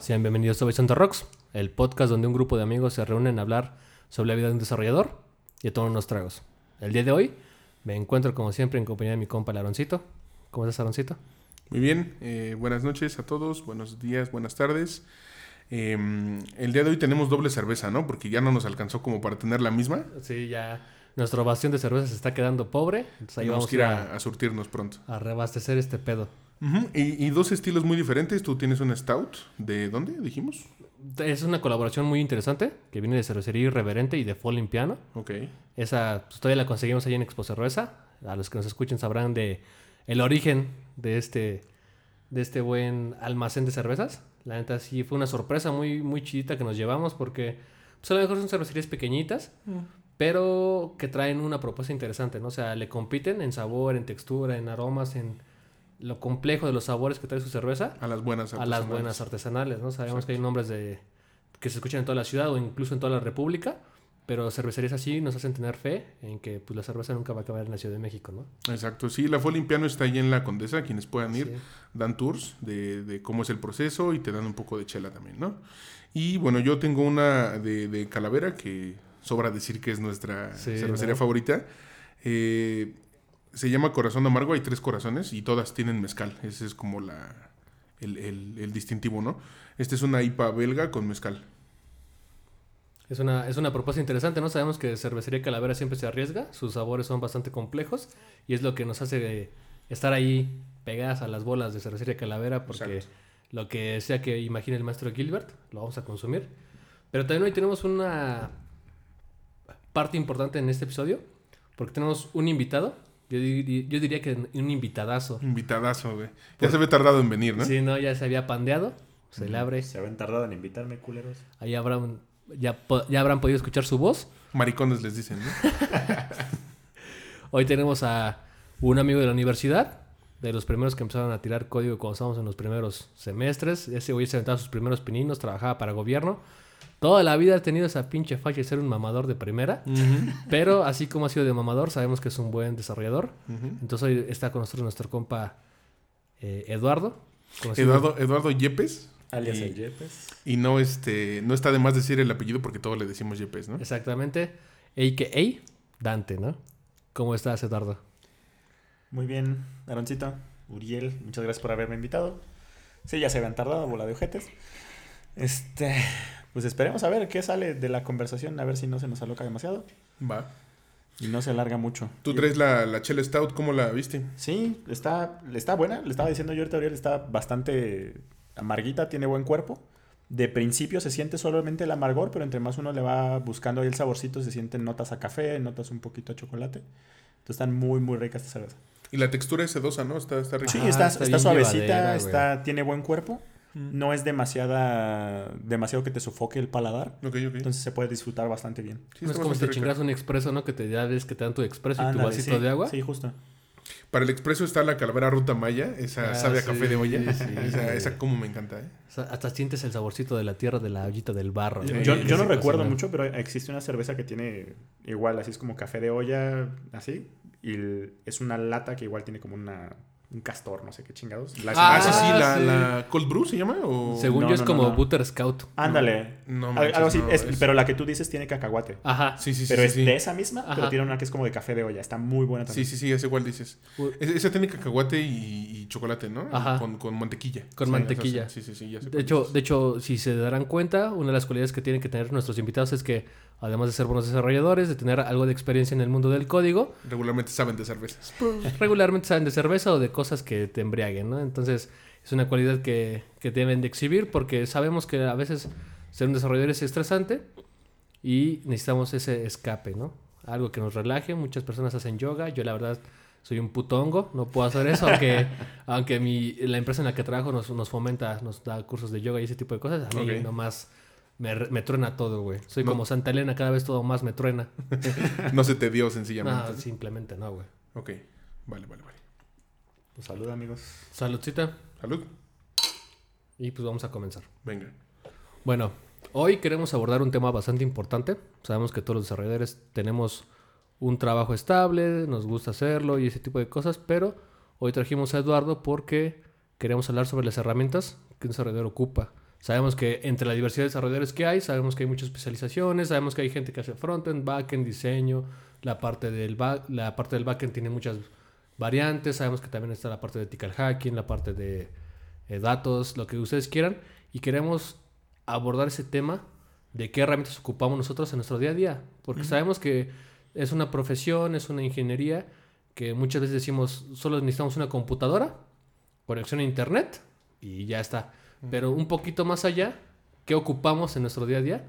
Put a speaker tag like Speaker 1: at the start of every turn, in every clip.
Speaker 1: Sean bienvenidos a Horizonte Rocks, el podcast donde un grupo de amigos se reúnen a hablar sobre la vida de un desarrollador y a tomar unos tragos. El día de hoy me encuentro como siempre en compañía de mi compa Laroncito. ¿Cómo estás, Aroncito?
Speaker 2: Muy bien, eh, buenas noches a todos, buenos días, buenas tardes. Eh, el día de hoy tenemos doble cerveza, ¿no? Porque ya no nos alcanzó como para tener la misma.
Speaker 1: Sí, ya nuestro bastión de cerveza se está quedando pobre. Entonces ahí vamos
Speaker 2: ir
Speaker 1: a,
Speaker 2: a, a surtirnos pronto.
Speaker 1: a reabastecer este pedo.
Speaker 2: Ujú, y, y dos estilos muy diferentes. Tú tienes un stout. ¿De dónde dijimos?
Speaker 1: Es una colaboración muy interesante que viene de Cervecería Irreverente y de Falling Piano.
Speaker 2: Ok.
Speaker 1: Esa pues, todavía la conseguimos ahí en Expo Cerveza. A los que nos escuchen sabrán de el origen de este, de este buen almacén de cervezas. La neta sí fue una sorpresa muy, muy chidita que nos llevamos porque pues, a lo mejor son cervecerías pequeñitas, pero que traen una propuesta interesante, ¿no? O sea, le compiten en sabor, en textura, en aromas, en lo complejo de los sabores que trae su cerveza
Speaker 2: A las buenas
Speaker 1: a las
Speaker 2: artesanales.
Speaker 1: buenas artesanales, ¿no? Sabemos que hay nombres de que se escuchan en toda la ciudad o incluso en toda la república, pero cervecerías así nos hacen tener fe en que pues la cerveza nunca va a acabar en la Ciudad de México, ¿no?
Speaker 2: Exacto, sí, la Folin Piano está ahí en la Condesa, quienes puedan ir,
Speaker 1: Sí.
Speaker 2: dan tours de, de cómo es el proceso y te dan un poco de chela también, ¿no? Y bueno, yo tengo una de, de Calavera, que sobra decir que es nuestra
Speaker 1: Sí,
Speaker 2: cervecería
Speaker 1: ¿no?
Speaker 2: favorita. Eh, se llama Corazón Amargo, hay tres corazones y todas tienen mezcal, ese es como la, el, el- el distintivo, ¿no? Este es una IPA belga con mezcal.
Speaker 1: Es una, es una propuesta interesante, ¿no? Sabemos que Cervecería Calavera siempre se arriesga, sus sabores son bastante complejos y es lo que nos hace eh, estar ahí pegadas a las bolas de Cervecería Calavera porque
Speaker 2: Exacto.
Speaker 1: lo que sea que imagine el maestro Gilbert, lo vamos a consumir. Pero también hoy tenemos una parte importante en este episodio porque tenemos un invitado, yo, di- yo diría que un invitadazo.
Speaker 2: Invitadazo, güey. Ya se ve tardado en venir, ¿no?
Speaker 1: Sí, no, ya se había pandeado, se le abre,
Speaker 3: Se habían tardado en invitarme, culeros.
Speaker 1: ahí habrán, ya, ya habrán podido escuchar su voz.
Speaker 2: Maricones les dicen, ¿no?
Speaker 1: Hoy tenemos a un amigo de la universidad, de los primeros que empezaron a tirar código cuando estábamos en los primeros semestres. Ese güey se aventaba sus primeros pininos, trabajaba para gobierno. Toda la vida ha tenido esa pinche falla de ser un mamador de primera. Pero así como ha sido de mamador, sabemos que es un buen desarrollador. Entonces hoy está con nosotros nuestro compa eh, Eduardo.
Speaker 2: Eduardo, Eduardo Yepes.
Speaker 3: Alias
Speaker 2: Y-
Speaker 3: el Yepes.
Speaker 2: Y no, este, no está de más decir el apellido porque todos le decimos Yepes, ¿no?
Speaker 1: Exactamente. A.K.A. Dante, ¿no? ¿Cómo estás, Eduardo?
Speaker 3: Muy bien, Aroncito, Uriel, muchas gracias por haberme invitado. Sí, ya se habían tardado, bola de ojetes. Este, pues esperemos a ver qué sale de la conversación, a ver si no se nos aloca demasiado
Speaker 2: Va.
Speaker 3: y no se alarga mucho.
Speaker 2: Tú traes la, la Chela Stout, ¿cómo la viste?
Speaker 3: Sí, está, está buena, le estaba diciendo yo ahorita a Uriel, está bastante amarguita, tiene buen cuerpo. De principio se siente solamente el amargor, pero entre más uno le va buscando ahí el saborcito, se sienten notas a café, notas un poquito a chocolate. Entonces están muy, muy ricas esta cerveza.
Speaker 2: Y la textura es sedosa, ¿no? Está, está rica.
Speaker 3: Sí,
Speaker 1: Ah,
Speaker 3: está,
Speaker 1: está
Speaker 3: está, suavecita, está, tiene buen cuerpo.
Speaker 2: Mm.
Speaker 3: No es demasiada, demasiado que te sofoque el paladar.
Speaker 2: Ok, ok.
Speaker 3: Entonces se puede disfrutar bastante bien.
Speaker 2: Sí,
Speaker 1: no es como si te
Speaker 2: rica.
Speaker 1: chingas un expreso, ¿no? Que te ya ves que te dan tu expreso y tu vasito
Speaker 3: sí,
Speaker 1: de agua.
Speaker 3: Sí, justo.
Speaker 2: Para el expreso está la calavera ruta maya, esa
Speaker 1: Ah,
Speaker 2: sabe a
Speaker 1: sí,
Speaker 2: café de olla.
Speaker 1: sí,
Speaker 2: esa, esa como me encanta, ¿eh?
Speaker 1: O sea, hasta sientes el saborcito de la tierra, de la ollita del barro.
Speaker 3: Yo,
Speaker 1: ¿no?
Speaker 3: yo- no recuerdo mucho, pero existe una cerveza que tiene igual, así es como café de olla, así. Y es una lata que igual tiene como una, un castor, no sé qué chingados. La-
Speaker 2: Ah,
Speaker 1: Ah,
Speaker 2: sí, sí, la,
Speaker 1: sí.
Speaker 2: la Cold Brew se llama o
Speaker 1: Según
Speaker 3: No,
Speaker 1: yo es
Speaker 3: no,
Speaker 1: como
Speaker 3: no.
Speaker 1: Butter Scout.
Speaker 3: Ándale.
Speaker 2: No manches,
Speaker 3: algo así.
Speaker 2: no,
Speaker 3: es-
Speaker 2: es-
Speaker 3: Pero la que tú dices tiene cacahuate.
Speaker 1: Ajá.
Speaker 2: Sí, sí, sí.
Speaker 3: pero
Speaker 2: sí,
Speaker 3: es
Speaker 2: sí.
Speaker 3: de esa misma,
Speaker 1: Ajá.
Speaker 3: pero tiene una que es como de café de olla. Está muy buena
Speaker 2: Sí,
Speaker 3: también.
Speaker 2: sí, sí, ya sé cuál dices. Es- esa tiene cacahuate y, y chocolate, ¿no?
Speaker 1: Ajá.
Speaker 2: Con, con mantequilla.
Speaker 1: Con
Speaker 2: Sí,
Speaker 1: mantequilla.
Speaker 2: esa Sí, sí, sí, ya sé
Speaker 1: De
Speaker 2: cuál
Speaker 1: hecho,
Speaker 2: dices.
Speaker 1: de hecho, si se darán cuenta, una de las cualidades que tienen que tener nuestros invitados es que, además de ser buenos desarrolladores, de tener algo de experiencia en el mundo del código,
Speaker 2: Regularmente saben de cervezas.
Speaker 1: pues, regularmente saben de cerveza o de cosas que te embriaguen, ¿no? Entonces, es una cualidad que, que deben de exhibir porque sabemos que a veces ser un desarrollador es estresante y necesitamos ese escape, ¿no? Algo que nos relaje. Muchas personas hacen yoga. Yo, la verdad, soy un puto hongo. No puedo hacer eso, aunque, aunque mi, la empresa en la que trabajo nos, nos fomenta, nos da cursos de yoga y ese tipo de cosas. A mí
Speaker 2: Ok.
Speaker 1: nomás me, truena todo, güey. Soy
Speaker 2: No.
Speaker 1: como Santa Elena, cada vez todo más me truena.
Speaker 2: No se te dio
Speaker 1: No,
Speaker 2: sencillamente.
Speaker 1: simplemente no, güey.
Speaker 2: Ok, vale, vale, vale.
Speaker 3: Pues salud, amigos.
Speaker 1: Saludcita.
Speaker 2: Salud.
Speaker 1: Y pues vamos a comenzar.
Speaker 2: Venga.
Speaker 1: Bueno, hoy queremos abordar un tema bastante importante. Sabemos que todos los desarrolladores tenemos un trabajo estable, nos gusta hacerlo y ese tipo de cosas, pero hoy trajimos a Eduardo porque queremos hablar sobre las herramientas que un desarrollador ocupa. Sabemos que entre la diversidad de desarrolladores que hay, sabemos que hay muchas especializaciones, sabemos que hay gente que hace frontend, backend, diseño, la parte del back, la parte del backend tiene muchas variantes, sabemos que también está la parte de ethical hacking, la parte de eh, datos, lo que ustedes quieran, y queremos abordar ese tema de qué herramientas ocupamos nosotros en nuestro día a día, porque sabemos que es una profesión, es una ingeniería que muchas veces decimos solo necesitamos una computadora, conexión a internet y ya está. Pero un poquito más allá, ¿qué ocupamos en nuestro día a día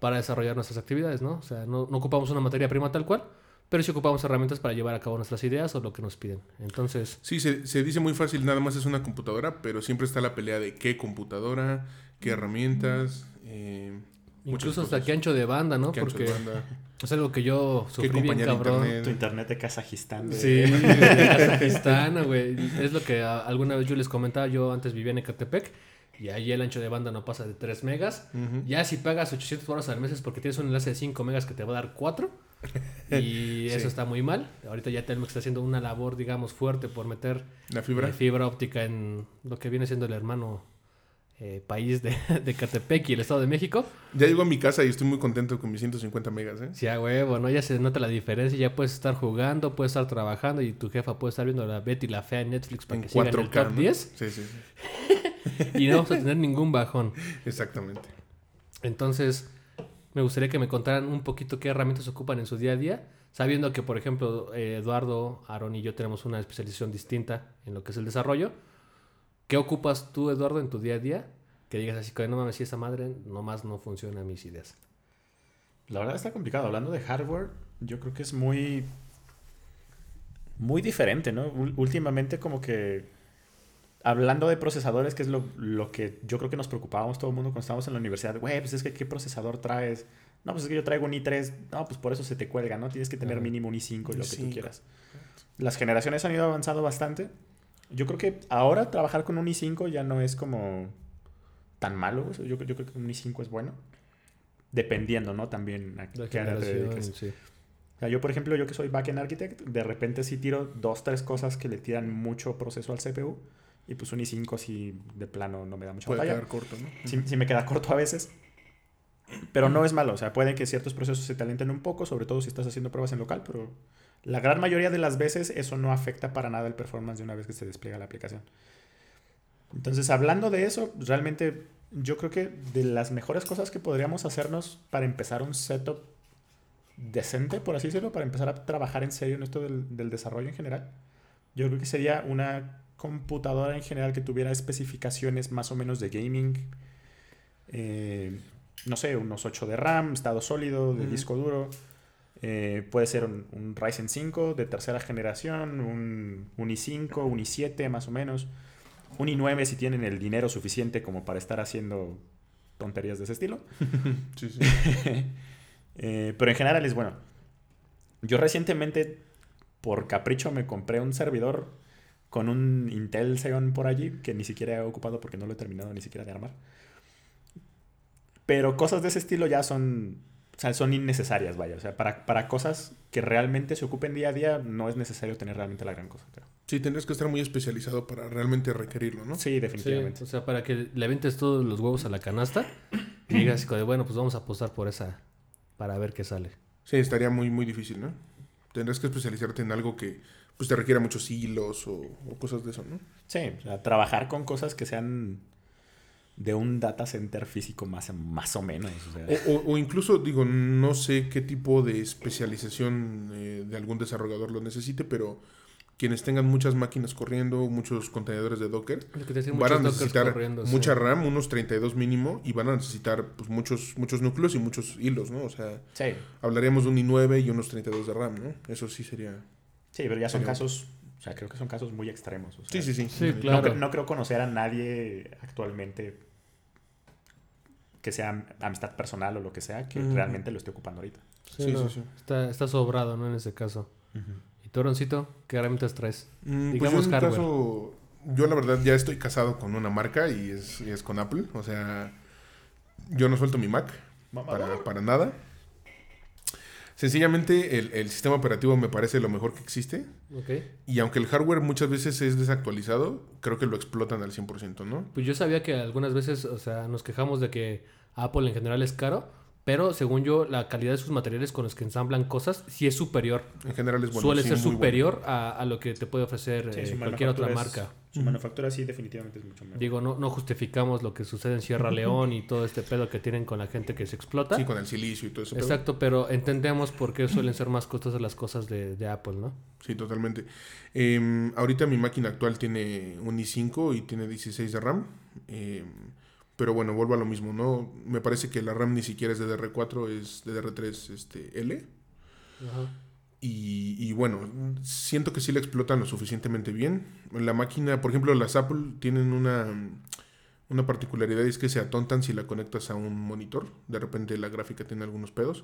Speaker 1: para desarrollar nuestras actividades, no? O sea, no, no ocupamos una materia prima tal cual, pero sí ocupamos herramientas para llevar a cabo nuestras ideas o lo que nos piden. Entonces,
Speaker 2: Sí, se, se dice muy fácil, nada más es una computadora, pero siempre está la pelea de qué computadora, qué herramientas, eh,
Speaker 1: incluso hasta qué ancho de banda, ¿no?
Speaker 2: Qué ancho
Speaker 1: Porque
Speaker 2: de banda,
Speaker 1: es algo que yo sufrí bien cabrón.
Speaker 2: internet.
Speaker 3: Tu internet de Kazajistán. de-
Speaker 1: Sí, de Kazajistán, güey. Es lo que a- alguna vez yo les comentaba. Yo antes vivía en Ecatepec y ahí el ancho de banda no pasa de 3 megas. Ya si pagas 800 horas al mes es porque tienes un enlace de 5 megas que te va a dar 4. Y eso está muy mal. Ahorita ya Telmex está haciendo una labor, digamos, fuerte por meter
Speaker 2: La fibra.
Speaker 1: eh, fibra óptica en lo que viene siendo el hermano eh, país de, de Ecatepec y el Estado de México.
Speaker 2: Ya llego a mi casa y estoy muy contento con mis 150 megas, ¿eh?
Speaker 1: Sí, a huevo, ¿no? Ya se nota la diferencia. Ya puedes estar jugando, puedes estar trabajando y tu jefa puede estar viendo la Betty la Fea en Netflix para
Speaker 2: En
Speaker 1: que siga en el
Speaker 2: 4K,
Speaker 1: top
Speaker 2: ¿no?
Speaker 1: 10
Speaker 2: Sí, sí, sí.
Speaker 1: y no vamos a tener ningún bajón.
Speaker 2: Exactamente.
Speaker 1: Entonces, me gustaría que me contaran un poquito qué herramientas ocupan en su día a día, sabiendo que, por ejemplo, Eduardo, Aaron y yo tenemos una especialización distinta en lo que es el desarrollo. ¿Qué ocupas tú, Eduardo, en tu día a día? Que digas así, que no mames, si esa madre nomás no funciona mis ideas.
Speaker 3: La verdad está complicado. Hablando de hardware, yo creo que es muy. Muy diferente, ¿no? Últimamente, como que. Hablando de procesadores, que es lo, lo que yo creo que nos preocupábamos todo el mundo cuando estábamos en la universidad. Güey, pues es que ¿qué procesador traes? No, pues es que yo traigo un i3. No, pues por eso se te cuelga, ¿no? Tienes que tener mínimo un i5 y lo que tú
Speaker 2: i5.
Speaker 3: quieras. Las generaciones han ido avanzando bastante. Yo creo que ahora trabajar con un i5 ya no es como tan malo. yo, yo creo que un i5 es bueno. Dependiendo, ¿no? También a qué área te
Speaker 1: sí.
Speaker 3: O sea, yo, por ejemplo, yo que soy backend architect, de repente sí tiro dos, tres cosas que le tiran mucho proceso al CPU. Y pues un i5 sí de plano no me da mucha
Speaker 2: Puede
Speaker 3: batalla.
Speaker 2: quedar corto, ¿no?
Speaker 3: Sí, sí me queda corto a veces. Pero no es malo. O sea, puede que ciertos procesos se te alenten un poco, sobre todo si estás haciendo pruebas en local, pero la gran mayoría de las veces eso no afecta para nada el performance de una vez que se despliega la aplicación. Entonces, hablando de eso, realmente yo creo que de las mejores cosas que podríamos hacernos para empezar un setup decente, por así decirlo, para empezar a trabajar en serio en esto del, del desarrollo en general, yo creo que sería una computadora en general que tuviera especificaciones más o menos de gaming. eh, no sé, unos 8 de RAM, estado sólido, de disco duro. eh, puede ser un, un Ryzen 5 de tercera generación, un, un i5, un i7 más o menos. Un i9 si tienen el dinero suficiente como para estar haciendo tonterías de ese estilo.
Speaker 2: Sí, sí.
Speaker 3: Eh, pero en general es bueno. Yo recientemente, por capricho, me compré un servidor con un Intel Xeon por allí, que ni siquiera he ocupado porque no lo he terminado ni siquiera de armar. Pero cosas de ese estilo ya son, o sea, son innecesarias, vaya. O sea, para, para cosas que realmente se ocupen día a día, no es necesario tener realmente la gran cosa, creo.
Speaker 2: Sí, tendrías que estar muy especializado para realmente requerirlo, ¿no?
Speaker 3: Sí,
Speaker 1: Sí,
Speaker 3: definitivamente.
Speaker 1: o sea, para que le aventes todos los huevos a la canasta y digas, como de, bueno, pues vamos a apostar por esa para ver qué sale.
Speaker 2: Sí, estaría muy, muy difícil, ¿no? Tendrás que especializarte en algo que pues te requiera muchos hilos o, o cosas de eso, ¿no?
Speaker 3: Sí, o sea, trabajar con cosas que sean de un data center físico más, más o menos. o sea.
Speaker 2: O, o- o incluso, digo, no sé qué tipo de especialización eh, de algún desarrollador lo necesite, pero quienes tengan muchas máquinas corriendo, muchos contenedores de Docker, van a necesitar
Speaker 1: sí.
Speaker 2: mucha RAM, unos 32 mínimo, y van a necesitar pues, muchos, muchos núcleos y muchos hilos, ¿no? O sea,
Speaker 3: Sí,
Speaker 2: hablaríamos de un i9 y unos 32 de RAM, ¿no? Eso sí sería...
Speaker 3: sí, pero ya son casos, o sea, creo que son casos muy extremos. o sea,
Speaker 2: Sí, sí, sí.
Speaker 1: Sí,
Speaker 3: no
Speaker 1: claro.
Speaker 3: cre- No, creo conocer a nadie actualmente que sea am- amistad personal o lo que sea, que realmente lo esté ocupando ahorita.
Speaker 1: Sí,
Speaker 2: Sí,
Speaker 1: no,
Speaker 2: sí, sí.
Speaker 1: Está, está sobrado, ¿no? En ese caso. ¿Y tú, Roncito, qué herramientas traes?
Speaker 2: Mm,
Speaker 1: Digamos
Speaker 2: pues yo en caso, yo la verdad ya estoy casado con una marca y es, y es con Apple. O sea, yo no suelto mi Mac para, para nada. Sencillamente el, el sistema operativo me parece lo mejor que existe.
Speaker 1: Ok.
Speaker 2: Y aunque el hardware muchas veces es desactualizado, creo que lo explotan al 100%, ¿no?
Speaker 1: Pues yo sabía que algunas veces, o sea, nos quejamos de que Apple en general es caro, pero según yo, la calidad de sus materiales con los que ensamblan cosas sí es superior.
Speaker 2: En general es bueno.
Speaker 1: Suele
Speaker 2: sí,
Speaker 1: ser
Speaker 2: bueno.
Speaker 1: superior a, a lo que te puede ofrecer
Speaker 3: Sí,
Speaker 1: eh, cualquier otra
Speaker 3: es-
Speaker 1: marca.
Speaker 3: Su manufactura sí definitivamente es mucho mejor.
Speaker 1: Digo, no, no justificamos lo que sucede en Sierra León y todo este pedo que tienen con la gente que se explota.
Speaker 2: Sí, con el silicio y todo eso.
Speaker 1: Exacto, pero entendemos por qué suelen ser más costosas las cosas de, de Apple, ¿no?
Speaker 2: Sí, totalmente. Em, ahorita mi máquina actual tiene un i5 y tiene 16 de RAM. em, pero bueno, vuelvo a lo mismo, ¿no? Me parece que la RAM ni siquiera es DDR4, es DDR3 este, L. Y, y bueno, siento que sí la explotan lo suficientemente bien. La máquina, por ejemplo, las Apple tienen una, una particularidad y es que se atontan si la conectas a un monitor. De repente la gráfica tiene algunos pedos.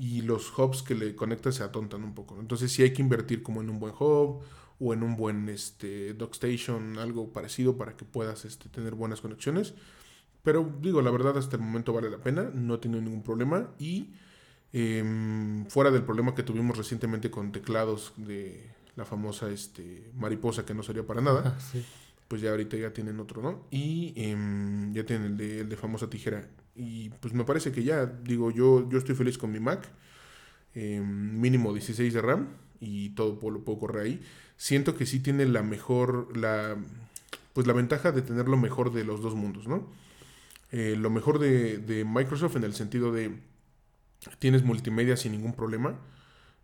Speaker 2: Y los hubs que le conectas se atontan un poco. Entonces sí hay que invertir como en un buen hub o en un buen este, dockstation, algo parecido para que puedas este, tener buenas conexiones. Pero digo, la verdad hasta el momento vale la pena, no he tenido ningún problema y em, fuera del problema que tuvimos recientemente con teclados de la famosa este, mariposa que no sería para nada,
Speaker 1: Ah, sí.
Speaker 2: pues ya ahorita ya tienen otro, ¿no? Y em, ya tienen el de, el de famosa tijera. Y pues me parece que ya, digo, yo, yo estoy feliz con mi Mac, em, mínimo 16 de RAM y todo lo puedo correr ahí. Siento que sí tiene la mejor, la, pues la ventaja de tener lo mejor de los dos mundos, ¿no? Eh, lo mejor de, Microsoft en el sentido de tienes multimedia sin ningún problema.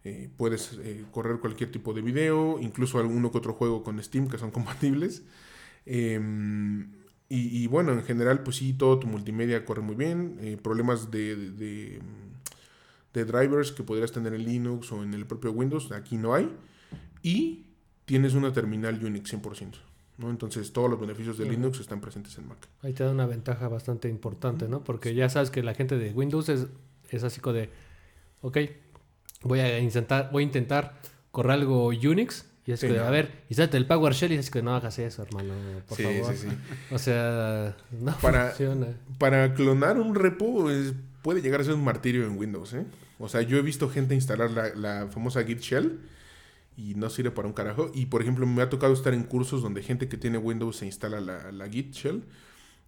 Speaker 2: Eh, puedes eh, correr cualquier tipo de video, incluso alguno que otro juego con Steam que son compatibles. Em, y, bueno, en general, pues sí, todo tu multimedia corre muy bien. Problemas de, de drivers que podrías tener en Linux o en el propio Windows, aquí no hay. Y tienes una terminal Unix 100%. ¿No? Entonces todos los beneficios de. Linux están presentes en Mac.
Speaker 1: Ahí te da una ventaja bastante importante, ¿no? Porque ya sabes que la gente de Windows es, es así como de, ok, voy a intentar, voy a intentar correr algo Unix. Y es
Speaker 2: Sí,
Speaker 1: que,
Speaker 2: no.
Speaker 1: a ver, y sale el PowerShell y es que no hagas eso, hermano, por
Speaker 2: Sí,
Speaker 1: favor.
Speaker 2: sí, sí.
Speaker 1: O sea, no
Speaker 2: Para-
Speaker 1: funciona.
Speaker 2: Para clonar un repo es- puede llegar a ser un martirio en Windows, ¿eh? O sea, yo he visto gente instalar la, la famosa Git Shell y no sirve para un carajo. Y por ejemplo, me ha tocado estar en cursos donde gente que tiene Windows se instala la, la Git Shell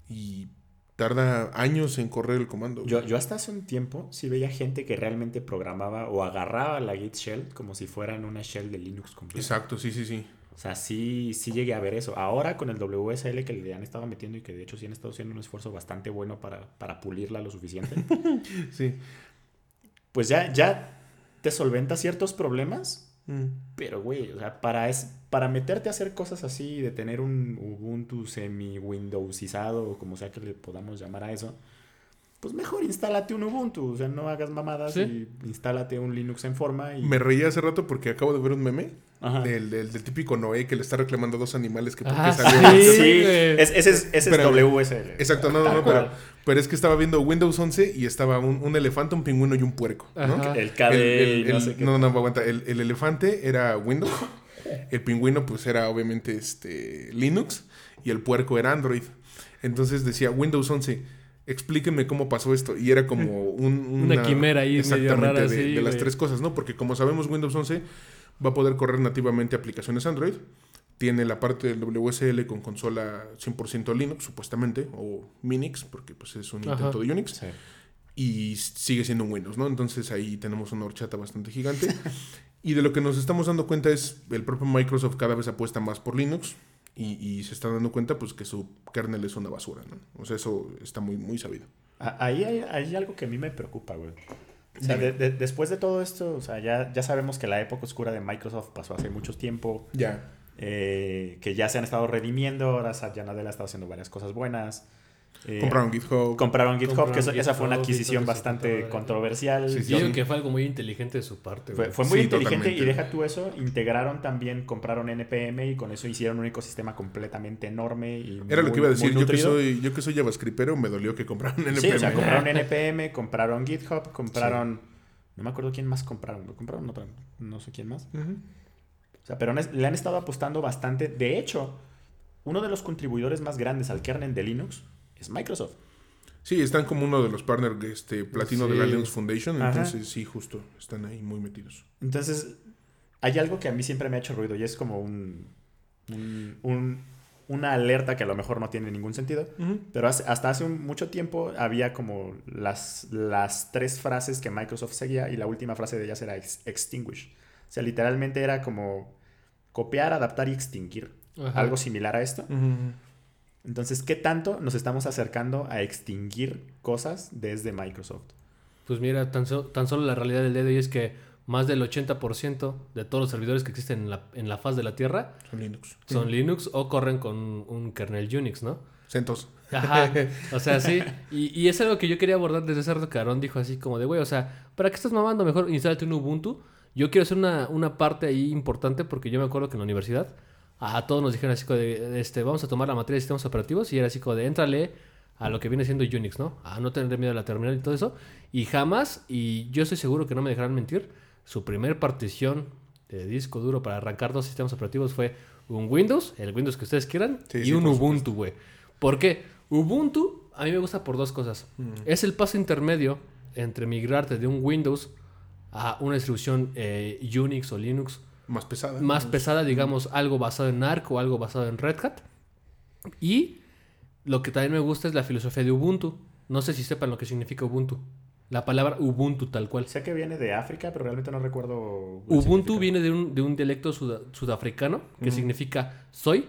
Speaker 2: y tarda años en correr el comando.
Speaker 3: Yo, yo hasta hace un tiempo sí veía gente que realmente programaba o agarraba la Git Shell como si fueran una shell de Linux completa.
Speaker 2: Exacto, sí, sí, sí.
Speaker 3: O sea, sí, sí llegué a ver eso. Ahora con el WSL que le han estado metiendo y que de hecho sí han estado haciendo un esfuerzo bastante bueno para, para pulirla lo suficiente,
Speaker 2: Sí.
Speaker 3: pues ya, ya te solventa ciertos problemas,
Speaker 2: Mm.
Speaker 3: pero güey, o sea, para, es, para meterte a hacer cosas así, de tener un Ubuntu semi-Windowsizado o como sea que le podamos llamar a eso, pues mejor instálate un Ubuntu, o sea, no hagas mamadas
Speaker 1: Sí.
Speaker 3: y instálate un Linux en forma y...
Speaker 2: Me reí hace rato porque acabo de ver un meme
Speaker 3: Ajá.
Speaker 2: del, del- del típico Noé que le está reclamando a dos animales que por qué
Speaker 1: Ah,
Speaker 2: salieron.
Speaker 1: sí.
Speaker 3: Sí, es- ese es, ese es
Speaker 2: Espérame.
Speaker 3: WSL.
Speaker 2: Exacto, no, no, no, pero, pero es que estaba viendo Windows 11 y estaba un, un elefante, un pingüino y un puerco, ¿no?
Speaker 3: El KDE
Speaker 2: El- el-
Speaker 3: y no sé qué.
Speaker 2: no, no, aguanta. El, el elefante era Windows. El pingüino, pues, era obviamente este, Linux. Y el puerco era Android. Entonces decía Windows 11. Explíquenme cómo pasó esto. Y era como un,
Speaker 1: Una quimera ahí medio
Speaker 2: Exactamente,
Speaker 1: rara,
Speaker 2: de,
Speaker 1: sí,
Speaker 2: de las tres cosas, ¿no? Porque como sabemos, Windows 11 va a poder correr nativamente aplicaciones Android. Tiene la parte del WSL con consola 100% Linux, supuestamente, o Minix, porque pues es un
Speaker 1: Ajá.
Speaker 2: intento de Unix
Speaker 3: Sí.
Speaker 2: y sigue siendo un Windows, ¿no? Entonces ahí tenemos una horchata bastante gigante. y de lo que nos estamos dando cuenta es el propio Microsoft cada vez apuesta más por Linux y, y se está dando cuenta pues que su kernel es una basura, ¿no? O sea, eso está muy, muy sabido.
Speaker 3: Ahí hay, hay algo que a mí me preocupa, güey. O sea,
Speaker 2: Dime.
Speaker 3: de- de- después de todo esto, o sea, ya, ya sabemos que la época oscura de Microsoft pasó hace mucho tiempo,
Speaker 2: Ya.
Speaker 3: eh, que ya se han estado redimiendo, ahora Satya Nadella ha estado haciendo varias cosas buenas. Eh,
Speaker 2: Compraron GitHub.
Speaker 3: compraron GitHub,
Speaker 1: Compraron
Speaker 3: que eso- esa fue una adquisición bastante
Speaker 1: todo.
Speaker 3: controversial.
Speaker 2: Sí, sí,
Speaker 1: Yo que fue algo muy inteligente de su parte.
Speaker 3: Fue, muy
Speaker 2: Sí,
Speaker 3: inteligente
Speaker 2: totalmente.
Speaker 3: y deja tú eso, integraron también, compraron NPM y con eso hicieron un ecosistema completamente enorme. Y
Speaker 2: Era lo que iba a decir. Yo que, soy, yo que soy JavaScriptero, me dolió que compraron NPM.
Speaker 3: Sí, o sea, compraron NPM, compraron GitHub, compraron... No me acuerdo quién más compraron. ¿Lo compraron? No, no sé quién más. O sea, pero le han estado apostando bastante. De hecho, uno de los contribuidores más grandes al kernel de Linux es Microsoft.
Speaker 2: Sí, están como uno de los partners este, platino de la. Linux Foundation,
Speaker 3: Ajá.
Speaker 2: entonces sí, justo, están ahí muy metidos.
Speaker 3: Entonces, hay algo que a mí siempre me ha hecho ruido y es como un, un- un- una alerta que a lo mejor no tiene ningún sentido. Pero hace- hasta hace un- mucho tiempo había como las, las tres frases que Microsoft seguía y la última frase de ellas era ex- extinguish. O sea, literalmente era como copiar, adaptar y extinguir.
Speaker 1: Ajá.
Speaker 3: Algo similar a esto. Entonces, ¿qué tanto nos estamos acercando a extinguir cosas desde Microsoft?
Speaker 1: Pues mira, tan, so- tan solo la realidad del día de hoy es que más del 80% de todos los servidores que existen en la, en la faz de la Tierra
Speaker 2: Son Linux.
Speaker 1: son Linux o corren con un kernel Unix, ¿no?
Speaker 2: CentOS.
Speaker 1: Ajá, o sea, sí. Y, y es algo que yo quería abordar desde hace rato que Aaron dijo así como de, güey, o sea, ¿para qué estás mamando? Mejor instálate un Ubuntu. Yo quiero hacer una, una parte ahí importante porque yo me acuerdo que en la universidad a todos nos dijeron así como de, este, vamos a tomar la materia de sistemas operativos y era así como de, éntrale a lo que viene siendo Unix, ¿no? A no tener miedo a la terminal y todo eso. Y jamás, y yo estoy seguro que no me dejarán mentir, su primer partición de disco duro para arrancar dos sistemas operativos fue un Windows, el Windows que ustedes quieran,
Speaker 2: Sí,
Speaker 1: y
Speaker 2: sí,
Speaker 1: un
Speaker 2: por
Speaker 1: Ubuntu, güey. ¿Por qué? Ubuntu a mí me gusta por dos cosas. Es el paso intermedio entre migrarte de un Windows a una distribución eh, Unix o Linux
Speaker 2: Más pesada.
Speaker 1: más pesada, digamos, algo basado en Arc o algo basado en Red Hat. Y lo que también me gusta es la filosofía de Ubuntu. No sé si sepan lo que significa Ubuntu. La palabra Ubuntu tal cual.
Speaker 3: Sé que viene de África, pero realmente no recuerdo.
Speaker 1: Ubuntu viene de un, de un dialecto suda- sudafricano que significa soy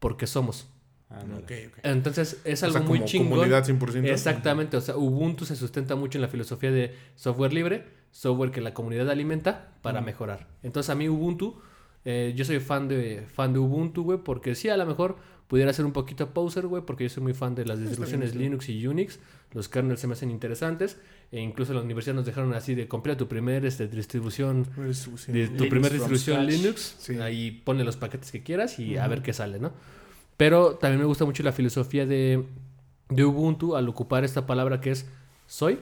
Speaker 1: porque somos.
Speaker 3: Ándale.
Speaker 2: Ok, ok.
Speaker 1: Entonces es
Speaker 2: O
Speaker 1: algo
Speaker 2: sea,
Speaker 1: muy
Speaker 2: como
Speaker 1: chingón.
Speaker 2: comunidad 100%.
Speaker 1: Exactamente, o sea, Ubuntu se sustenta mucho en la filosofía de software libre, software que la comunidad alimenta para mejorar. Entonces a mí Ubuntu, eh, yo soy fan de, fan de Ubuntu, güey, porque sí, a lo mejor pudiera ser un poquito poser, güey, porque yo soy muy fan de las distribuciones
Speaker 2: bien.
Speaker 1: Linux y Unix, los kernels se me hacen interesantes, e incluso en la universidad nos dejaron así de comprar tu primer este, distribución, de tu
Speaker 3: Linux
Speaker 1: primera
Speaker 3: from
Speaker 1: distribución. Linux,
Speaker 2: Sí.
Speaker 1: ahí ponle los paquetes que quieras y a ver qué sale, ¿no? Pero también me gusta mucho la filosofía de, de Ubuntu al ocupar esta palabra que es soy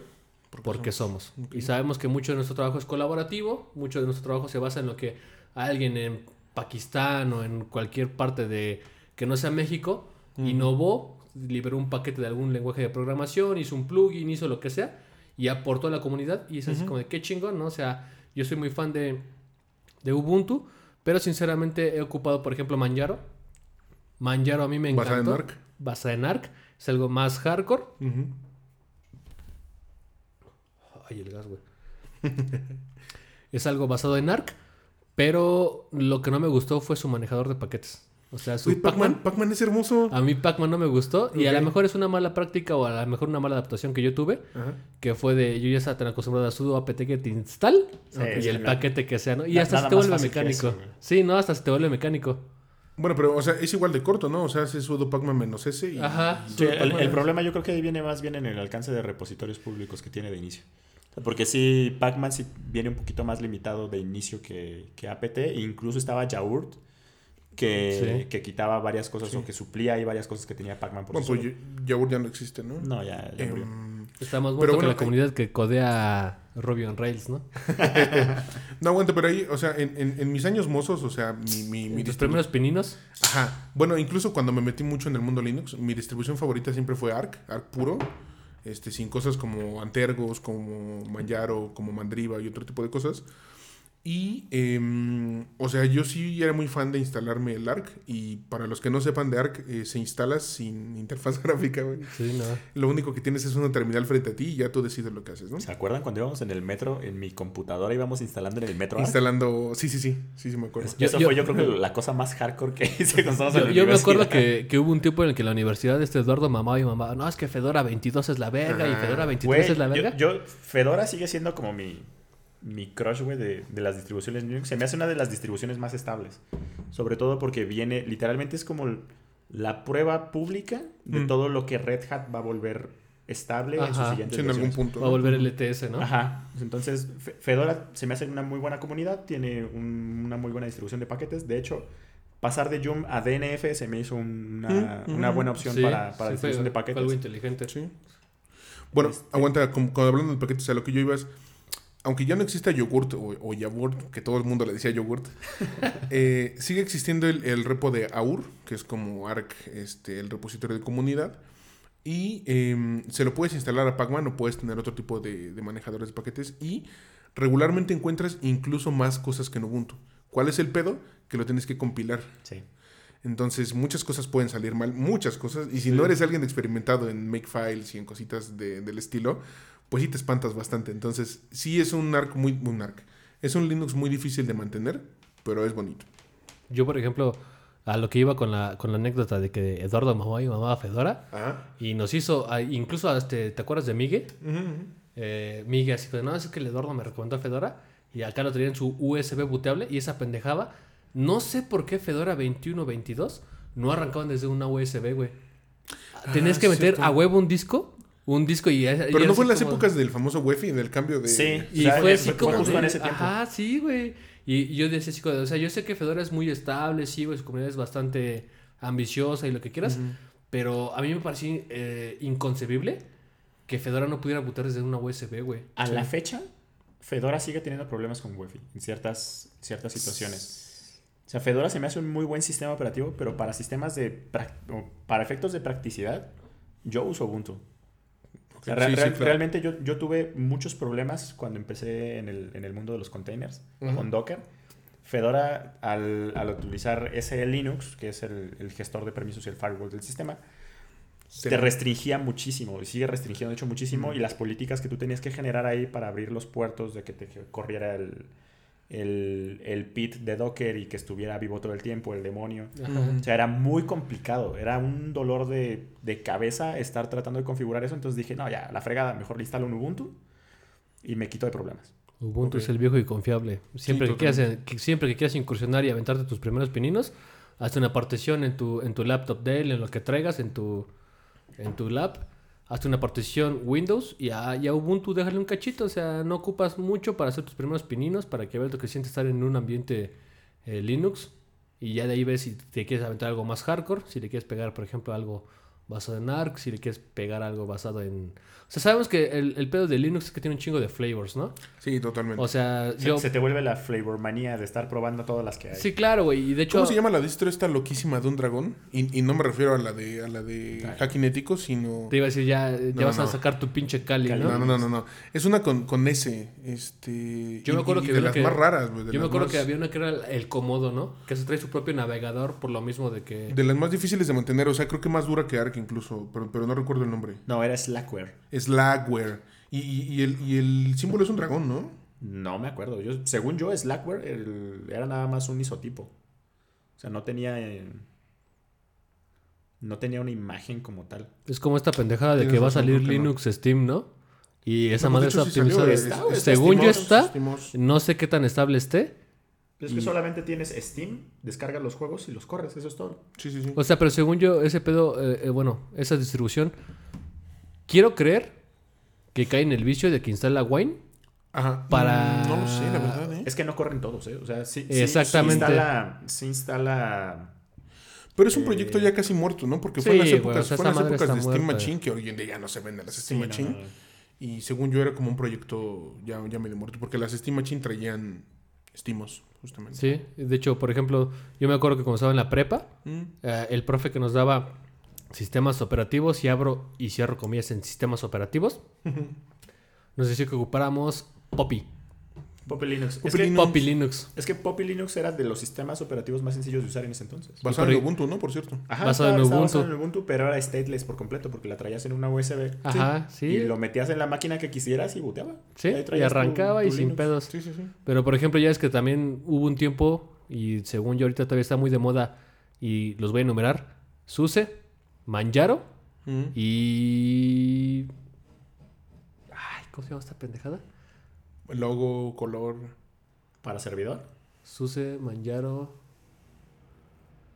Speaker 1: porque somos. Y sabemos que mucho de nuestro trabajo es colaborativo, mucho de nuestro trabajo se basa en lo que alguien en Pakistán o en cualquier parte de que no sea México innovó, liberó un paquete de algún lenguaje de programación, hizo un plugin, hizo lo que sea y aportó a la comunidad y es así como de qué chingón, ¿no? O sea, yo soy muy fan de, de Ubuntu, pero sinceramente he ocupado, por ejemplo, Manjaro. Manjaro a mí me encantó.
Speaker 2: Basada en Arc.
Speaker 1: Basada en Arc. Es algo más hardcore. Ay, el gas, güey. es algo basado en Arc, pero lo que no me gustó fue su manejador de paquetes. O sea, su
Speaker 2: Uy, Pac-Man,
Speaker 1: Pac-Man.
Speaker 2: Pac-Man es hermoso.
Speaker 1: A mí Pac-Man no me gustó y a lo mejor es una mala práctica o a lo mejor una mala adaptación que yo tuve,
Speaker 2: Ajá.
Speaker 1: que fue de yo ya estaba tan acostumbrado a sudo apt get install
Speaker 3: Sí,
Speaker 1: y el paquete que sea, ¿no? Y hasta se te vuelve
Speaker 3: que
Speaker 1: mecánico.
Speaker 3: eso,
Speaker 1: sí, no, hasta se te vuelve mecánico.
Speaker 2: Bueno, pero, o sea, es igual de corto, ¿no? O sea, hace sudo Pac-Man menos S y...
Speaker 1: Ajá.
Speaker 3: Sí, el,
Speaker 2: es-
Speaker 3: problema yo creo que ahí viene más bien en el alcance de repositorios públicos que tiene de inicio. Porque sí, Pac-Man sí viene un poquito más limitado de inicio que, que APT. incluso estaba Yaurt, que,
Speaker 1: Sí.
Speaker 3: que quitaba varias cosas
Speaker 2: Sí.
Speaker 3: o que suplía ahí varias cosas que tenía Pac-Man por
Speaker 2: Bueno,
Speaker 3: sí
Speaker 2: pues
Speaker 3: solo.
Speaker 2: ya- no existe, ¿no?
Speaker 3: No, ya.
Speaker 2: Em,
Speaker 1: Está más
Speaker 2: Pero
Speaker 1: muerto que
Speaker 2: bueno,
Speaker 1: la comunidad que codea Ruby on Rails, ¿no?
Speaker 2: no aguanta, pero ahí, o sea, en, en- en mis años mozos, o sea, mi, mi, mi
Speaker 1: Tus primeros pininos.
Speaker 2: Ajá. Bueno, incluso cuando me metí mucho en el mundo Linux, mi distribución favorita siempre fue Arc, Arc puro. Este, sin cosas como Antergos, como Manjaro, como Mandriva y otro tipo de cosas. Y, em, o sea, yo sí era muy fan de instalarme el ARC. Y para los que no sepan de ARC, eh, se instala sin interfaz gráfica, güey.
Speaker 1: Sí, no.
Speaker 2: Lo único que tienes es una terminal frente a ti y ya tú decides lo que haces, ¿no?
Speaker 3: ¿Se acuerdan cuando íbamos en el metro? En mi computadora íbamos instalando en el metro. Arc?
Speaker 2: Instalando. Sí, sí, sí. Sí, sí, me acuerdo.
Speaker 1: Yo-
Speaker 3: Eso
Speaker 1: yo-
Speaker 3: fue yo creo que la cosa más hardcore que hice cuando estábamos en
Speaker 1: Yo,
Speaker 3: la
Speaker 1: yo me acuerdo que, que hubo un tiempo en el que la universidad este Eduardo mamaba y mamaba, no, es que Fedora 22 es la verga y
Speaker 2: Ajá.
Speaker 1: Fedora 23
Speaker 3: Güey,
Speaker 1: es la
Speaker 3: yo-
Speaker 1: verga.
Speaker 3: Yo, Fedora sigue siendo como mi, mi crush, güey, de, de las distribuciones Linux. Se me hace una de las distribuciones más estables. Sobre todo porque viene, literalmente es como la prueba pública de
Speaker 2: Mm.
Speaker 3: todo lo que Red Hat va a volver estable en sus siguientes
Speaker 2: Sí, en algún punto.
Speaker 1: Va a volver el ETS, ¿no?
Speaker 3: Ajá. Entonces, Fe- Fedora se me hace una muy buena comunidad, tiene un- una muy buena distribución de paquetes. De hecho, pasar de Joom a DNF se me hizo una,
Speaker 2: Mm,
Speaker 3: una
Speaker 2: mm.
Speaker 3: buena opción
Speaker 1: Sí,
Speaker 3: para, para
Speaker 1: sí, fue-
Speaker 3: distribución de
Speaker 1: fue
Speaker 3: paquetes.
Speaker 1: algo inteligente.
Speaker 2: Sí. Bueno,
Speaker 3: Este-
Speaker 2: aguanta, como- cuando hablando de paquetes, a lo que yo iba es, aunque ya no exista yogurt o, o que todo el mundo le decía yogurt, eh, sigue existiendo el, el repo de AUR, que es como ARC, este, el repositorio de comunidad. Y em, se lo puedes instalar a Pacman o puedes tener otro tipo de, de manejadores de paquetes. Y regularmente encuentras incluso más cosas que en Ubuntu. ¿Cuál es el pedo? Que lo tienes que compilar.
Speaker 3: Sí.
Speaker 2: Entonces, muchas cosas pueden salir mal, muchas cosas. Y si no eres alguien experimentado en Makefiles y en cositas de- del estilo, pues sí te espantas bastante. Entonces, sí es un ARC muy. Un ARC. Es un Linux muy difícil de mantener, pero es bonito.
Speaker 1: Yo, por ejemplo, a lo que iba con la, con la anécdota de que Eduardo mamá y mamá Fedora.
Speaker 2: Ajá.
Speaker 1: Y nos hizo, ah, incluso este, ¿te acuerdas de Migue? Eh, Migue así de, no, es que el Eduardo me recomendó Fedora. Y acá lo tenía en su USB booteable y esa pendejaba. No sé por qué Fedora 21 22 no arrancaban desde una USB, güey. Tenías que meter
Speaker 2: cierto.
Speaker 1: a huevo un disco, un disco y...
Speaker 2: Pero no fue en las épocas del famoso UEFI, en el cambio de.
Speaker 3: Sí.
Speaker 1: Y
Speaker 3: O sea,
Speaker 1: fue así
Speaker 3: fue
Speaker 1: como...
Speaker 3: justo en ese tiempo.
Speaker 1: Ajá, sí, güey. Y, yo decía o sea, yo sé que Fedora es muy estable, sí, güey, su comunidad es bastante ambiciosa y lo que quieras, pero a mí me parecía eh, inconcebible que Fedora no pudiera bootar desde una USB, güey.
Speaker 3: A la fecha, Fedora sigue teniendo problemas con Wi-Fi en ciertas, ciertas situaciones. O sea, Fedora se me hace un muy buen sistema operativo, pero para sistemas de... para efectos de practicidad, yo uso Ubuntu.
Speaker 2: Sí, sí,
Speaker 3: real-
Speaker 2: claro.
Speaker 3: Realmente yo, yo tuve muchos problemas cuando empecé en el, en el mundo de los containers con Docker. Fedora, al, al utilizar ese Linux, que es el, el gestor de permisos y el firewall del sistema,
Speaker 2: Se-
Speaker 3: te restringía muchísimo y sigue restringiendo de hecho muchísimo y las políticas que tú tenías que generar ahí para abrir los puertos de que te corriera el, el, el pit de Docker y que estuviera vivo todo el tiempo, el demonio.
Speaker 1: Ajá.
Speaker 3: O sea, era muy complicado, era un dolor de, de cabeza estar tratando de configurar eso, entonces dije, no, ya, la fregada, mejor le instalo un Ubuntu y me quito de problemas.
Speaker 1: Ubuntu es el viejo y confiable. Siempre,
Speaker 2: Sí,
Speaker 1: que quieras, que- siempre que quieras incursionar y aventarte tus primeros pininos, hazte una partición en tu, en tu laptop Dell, en lo que traigas, en tu, en tu lab. Hazte una partición Windows y a, y Ubuntu déjale un cachito. O sea, no ocupas mucho para hacer tus primeros pininos, para que veas lo que siente estar en un ambiente eh, Linux. Y ya de ahí ves si te quieres aventar algo más hardcore, si le quieres pegar, por ejemplo, algo basado en ARC, si le quieres pegar algo basado en... O sea, sabemos que el, el pedo de Linux es que tiene un chingo de flavors, ¿no?
Speaker 2: Sí, totalmente.
Speaker 1: O sea,
Speaker 3: Se,
Speaker 1: yo...
Speaker 3: se te vuelve la flavor manía de estar probando todas las que hay.
Speaker 1: Sí, claro, güey. Y de hecho...
Speaker 2: ¿Cómo se llama la distro esta loquísima de un dragón? Y, y no me refiero a la de, a la de
Speaker 3: Ay.
Speaker 2: hacking ético, sino.
Speaker 1: Te iba a decir, ya, ya
Speaker 2: No,
Speaker 1: vas a sacar tu pinche Cali,
Speaker 3: Cali,
Speaker 1: ¿no?
Speaker 2: No, no, no, no, no. Es una con, con S. Este.
Speaker 1: Yo me acuerdo
Speaker 2: y
Speaker 1: que
Speaker 2: de las
Speaker 1: que-
Speaker 2: más raras, güey.
Speaker 1: Yo me acuerdo
Speaker 2: más-
Speaker 1: que había una que era el- Comodo, ¿no? Que se trae su propio navegador por lo mismo de que...
Speaker 2: De las más difíciles de mantener, o sea, creo que más dura que Arc incluso, pero, pero no recuerdo el nombre.
Speaker 3: No, era Slackware.
Speaker 2: Slackware. Y, y, y el, y el símbolo es un dragón, ¿no?
Speaker 3: No me acuerdo. Yo, según yo, Slackware el- era nada más un isotipo. O sea, no tenía. eh, no tenía una imagen como tal.
Speaker 1: Es como esta pendejada de que va a salir
Speaker 2: no.
Speaker 1: Linux Steam, ¿no? Y esa
Speaker 2: No,
Speaker 1: madre está
Speaker 2: sí
Speaker 1: optimizada.
Speaker 2: está,
Speaker 3: güey, está
Speaker 1: Según yo está, no sé qué tan estable esté.
Speaker 3: Es
Speaker 2: Y-
Speaker 3: que solamente tienes Steam, descargas los juegos y los corres. Eso es todo.
Speaker 2: Sí, sí, sí.
Speaker 1: O sea, pero según yo, ese pedo, eh, eh, bueno, esa distribución, quiero creer que cae en el vicio de que instala Wine.
Speaker 2: Ajá.
Speaker 1: para-
Speaker 2: Mm, No lo sé, la verdad, ¿eh?
Speaker 3: Es que no corren todos, ¿eh? O sea, sí,
Speaker 1: Exactamente.
Speaker 3: Sí instala, sí instala-
Speaker 2: Pero es un
Speaker 3: Eh,
Speaker 2: proyecto ya casi muerto, ¿no? Porque fue en las épocas,
Speaker 1: o sea,
Speaker 2: fue en las épocas de Steam. Machine, que hoy en día ya no se venden las
Speaker 3: Sí,
Speaker 2: Steam
Speaker 3: no,
Speaker 2: Machine.
Speaker 3: no, no.
Speaker 2: Y según yo era como un proyecto ya, ya medio muerto, porque las Steam Machine traían Steamos, justamente.
Speaker 1: Sí, de hecho, por ejemplo, yo me acuerdo que cuando estaba en la prepa,
Speaker 2: Mm.
Speaker 1: eh, el profe que nos daba sistemas operativos, y abro y cierro comillas en sistemas operativos, nos decía que ocupáramos Poppy.
Speaker 3: Poppy Linux.
Speaker 2: Poppy
Speaker 3: es, que,
Speaker 2: Linux.
Speaker 1: Poppy Linux.
Speaker 3: es que Poppy Linux era de los sistemas operativos más sencillos de usar en ese entonces.
Speaker 2: Basado
Speaker 1: Y
Speaker 2: en Ubuntu, ¿no? Por cierto.
Speaker 3: Ajá,
Speaker 1: Basado en
Speaker 3: estaba-
Speaker 1: Ubuntu.
Speaker 3: basado en Ubuntu, pero era stateless por completo porque la traías en una USB.
Speaker 1: Ajá, sí.
Speaker 3: Y lo metías en la máquina que quisieras y booteaba.
Speaker 1: Sí,
Speaker 3: ahí
Speaker 1: y
Speaker 3: tu-
Speaker 1: arrancaba
Speaker 3: tu
Speaker 1: y sin pedos.
Speaker 2: Sí, sí, sí.
Speaker 1: Pero por ejemplo, ya es que también hubo un tiempo, y según yo ahorita todavía está muy de moda, y los voy a enumerar: SUSE, Manjaro
Speaker 2: Mm.
Speaker 1: y. Ay, ¿cómo se llama esta pendejada?
Speaker 2: Logo, color,
Speaker 3: Para servidor.
Speaker 1: SUSE, Manjaro.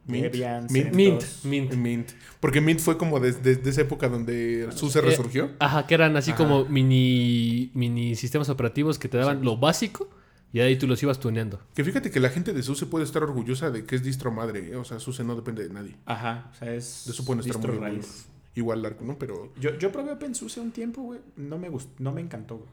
Speaker 2: Mint.
Speaker 3: Debian,
Speaker 2: Mint.
Speaker 1: Mint. Mint.
Speaker 2: Mint. Porque Mint fue como desde esa época donde SUSE
Speaker 1: Eh,
Speaker 2: resurgió.
Speaker 1: Ajá, que eran así
Speaker 2: Ajá.
Speaker 1: como mini, mini sistemas operativos que te daban lo básico y ahí tú los ibas tuneando.
Speaker 2: Que fíjate que la gente de SUSE puede estar orgullosa de que es distro madre. ¿eh? O sea, SUSE no depende de nadie.
Speaker 3: Ajá, o sea, es
Speaker 2: De eso pueden estar
Speaker 3: distro
Speaker 2: muy
Speaker 3: raíz.
Speaker 2: Igual ¿no? Pero
Speaker 3: Yo, yo probé OpenSUSE un tiempo, güey. No me gustó, no me encantó, güey.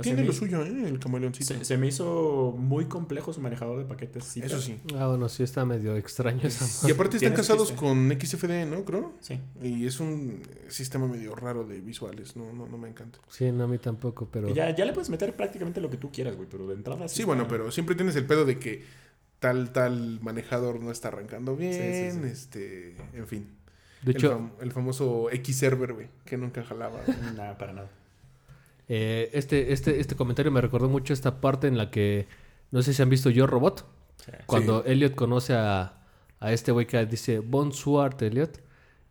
Speaker 2: Tiene lo suyo, ¿eh? El camaleoncito.
Speaker 3: Se, se me hizo muy complejo su manejador de paquetes.
Speaker 2: Eso sí.
Speaker 1: Ah, bueno, sí está medio extraño esa
Speaker 2: Y aparte están casados
Speaker 3: chiste.
Speaker 2: con XFD, ¿no? Creo.
Speaker 3: Sí.
Speaker 2: Y es un sistema medio raro de visuales. No, no, no me encanta.
Speaker 1: Sí, no, a mí tampoco, pero...
Speaker 3: Y Ya, ya le puedes meter prácticamente lo que tú quieras, güey, pero de entrada
Speaker 2: Sí,
Speaker 3: está-
Speaker 2: bueno, pero siempre tienes el pedo de que tal, tal manejador no está arrancando bien.
Speaker 3: Sí, sí, sí.
Speaker 2: Este, en fin.
Speaker 1: De
Speaker 2: el,
Speaker 1: hecho,
Speaker 2: fam- el famoso X-Server, güey, que nunca jalaba.
Speaker 3: Nada, para nada.
Speaker 1: Eh, este, este, este comentario me recordó mucho esta parte en la que... No sé si han visto Yo Robot.
Speaker 3: Sí.
Speaker 1: Cuando Elliot conoce a, a este güey que dice Bonsoir, Elliot.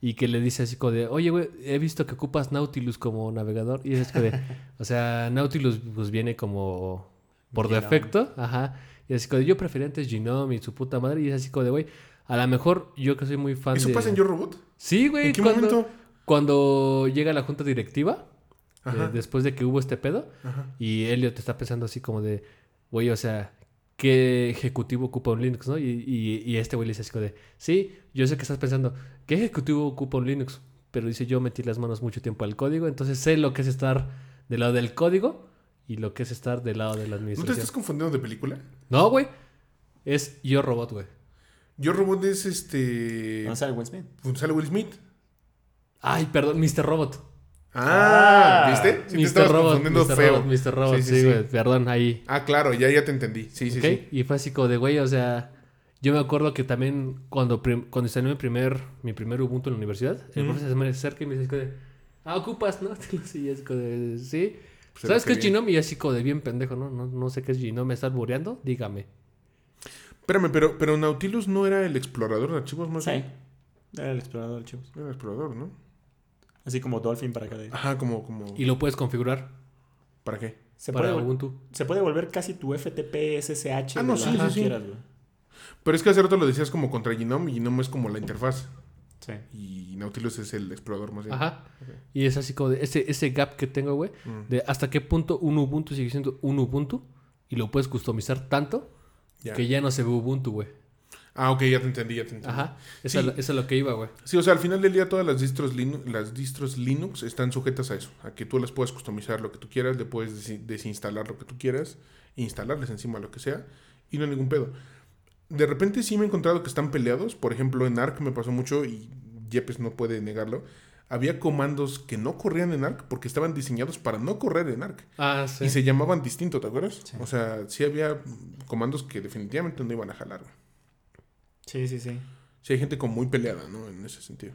Speaker 1: Y que le dice así como de, oye, güey, he visto que ocupas Nautilus como navegador. Y es como de, o sea, Nautilus pues viene como por
Speaker 3: Genome.
Speaker 1: defecto. Ajá. Y es así como de, yo prefería antes Genome y su puta madre. Y es así como de, güey, a lo mejor yo que soy muy fan
Speaker 2: ¿Eso
Speaker 1: de...
Speaker 2: pasa en Yo Robot?
Speaker 1: Sí, güey.
Speaker 2: ¿En qué
Speaker 1: cuando,
Speaker 2: momento?
Speaker 1: Cuando llega la junta directiva, eh, después de que hubo este pedo,
Speaker 2: Ajá.
Speaker 1: y Elliot está pensando así como de, güey, o sea, ¿qué ejecutivo ocupa un Linux, no? Y, y- y este güey le dice así como de, sí, yo sé que estás pensando, ¿qué ejecutivo ocupa un Linux? Pero dice, yo metí las manos mucho tiempo al código, entonces sé lo que es estar del lado del código y lo que es estar del lado de la
Speaker 2: ¿No te
Speaker 1: administración.
Speaker 2: estás confundiendo de película?
Speaker 1: No, güey. Es Yo Robot, güey.
Speaker 2: Yo Robot es este.
Speaker 3: ¿No sale Will Smith?
Speaker 2: Sale Will Smith.
Speaker 1: Ay, perdón, Mr. Robot.
Speaker 2: Ah,
Speaker 3: Ah,
Speaker 2: ¿viste? Sí te
Speaker 1: Mr.
Speaker 2: estabas
Speaker 1: Robot,
Speaker 2: confundiendo
Speaker 1: Mr.
Speaker 2: feo.
Speaker 1: Robot, Mr. Robot,
Speaker 2: Sí,
Speaker 1: sí,
Speaker 2: sí, sí.
Speaker 1: güey. Perdón, ahí.
Speaker 2: Ah, claro, ya, ya te entendí. Sí, sí, sí.
Speaker 1: Y fue así como de, güey, o sea, yo me acuerdo que también cuando, cuando instalé mi primer, mi primer Ubuntu en la universidad, el profesor se me acerca y me dice así como de, ah, ocupas, ¿no? Sí, es como de, sí.
Speaker 2: Pues
Speaker 1: ¿Sabes qué es. Genome? Y así como de bien pendejo, ¿no? No, no sé qué es Genome, ¿me estás bureando? Dígame.
Speaker 2: Espérame, pero, pero Nautilus no era el explorador de archivos más
Speaker 3: Sí.
Speaker 2: bien?
Speaker 3: Era el explorador de archivos.
Speaker 2: Era el explorador, ¿no?
Speaker 3: Así como Dolphin para cada
Speaker 2: Ajá, como, como.
Speaker 1: Y lo puedes configurar
Speaker 2: ¿Para qué?
Speaker 3: Se
Speaker 1: para
Speaker 3: puede,
Speaker 1: Ubuntu.
Speaker 3: se puede volver casi tu FTP, SSH.
Speaker 2: Ah, no, sí, sí,
Speaker 3: quieras, güey.
Speaker 2: Pero es que hace rato lo decías como contra Genome y Genome es como la interfaz.
Speaker 3: Sí.
Speaker 2: Y Nautilus es el explorador más bien.
Speaker 1: Ajá. Y es así como de ese, ese gap que tengo, güey,
Speaker 2: Mm.
Speaker 1: de hasta qué punto un Ubuntu sigue siendo un Ubuntu y lo puedes customizar tanto
Speaker 2: Ya.
Speaker 1: que ya no se ve Ubuntu, güey.
Speaker 2: Ah, ok, ya te entendí, ya te entendí.
Speaker 1: Ajá. Eso,
Speaker 2: Sí.
Speaker 1: es, es lo que iba, güey.
Speaker 2: Sí, o sea, al final del día todas las distros, Linux, las distros Linux están sujetas a eso, a que tú las puedas customizar lo que tú quieras, le puedes desi- desinstalar lo que tú quieras, instalarles encima lo que sea, y no hay ningún pedo. De repente sí me he encontrado que están peleados, por ejemplo en ARC me pasó mucho y Yepes no puede negarlo. Había comandos que no corrían en ARC porque estaban diseñados para no correr en ARC.
Speaker 1: Ah, sí.
Speaker 2: Y se llamaban distinto, ¿te acuerdas?
Speaker 3: Sí.
Speaker 2: O sea, sí había comandos que definitivamente no iban a jalar.
Speaker 3: Sí, sí, sí.
Speaker 2: Sí hay gente como muy peleada, ¿no? En ese sentido.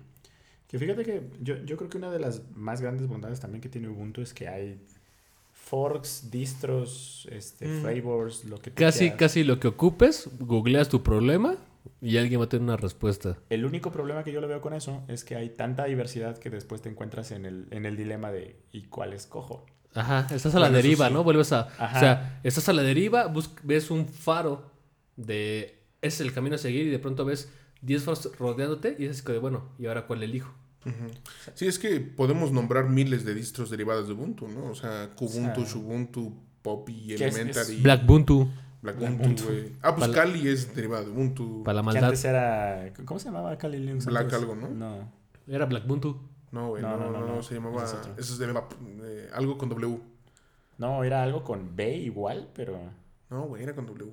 Speaker 3: Que fíjate que yo, yo creo que una de las más grandes bondades también que tiene Ubuntu es que hay forks, distros, este,
Speaker 2: Mm.
Speaker 3: flavors, lo que tú
Speaker 1: Casi,
Speaker 3: quieras.
Speaker 1: casi lo que ocupes, googleas tu problema y alguien va a tener una respuesta.
Speaker 3: El único problema que yo le veo con eso es que hay tanta diversidad que después te encuentras en el, en el dilema de ¿y cuál escojo?
Speaker 1: Ajá, estás a la
Speaker 2: Bueno,
Speaker 1: deriva,
Speaker 2: sí.
Speaker 1: ¿no? Vuelves a...
Speaker 3: Ajá.
Speaker 1: O sea, estás a la deriva, bus- ves un faro de... Es el camino a seguir y de pronto ves 10 faros rodeándote y es como de, bueno, ¿y ahora cuál elijo?
Speaker 2: Sí, es que podemos nombrar miles de distros derivadas de Ubuntu, ¿no? O sea, Kubuntu,
Speaker 3: O sea,
Speaker 2: Ubuntu, Poppy,
Speaker 3: que es-
Speaker 2: Elementary,
Speaker 3: es
Speaker 1: Black Ubuntu,
Speaker 2: Black
Speaker 3: Black
Speaker 2: Ubuntu, güey. Ah, pues
Speaker 1: Para-
Speaker 2: Kali es derivado de Ubuntu.
Speaker 1: para la
Speaker 3: Que
Speaker 1: maldad.
Speaker 3: antes era... ¿Cómo se llamaba Kali Linux?
Speaker 2: Black
Speaker 3: antes?
Speaker 2: algo, ¿no?
Speaker 3: No.
Speaker 1: Era Black Ubuntu.
Speaker 2: No, güey,
Speaker 3: No,
Speaker 2: no, no,
Speaker 3: no,
Speaker 2: no,
Speaker 3: no, no.
Speaker 2: se llamaba...
Speaker 3: Ese es.
Speaker 2: Eso es de eh, algo con W.
Speaker 3: No, era algo con B igual, pero...
Speaker 2: No, güey, era con W.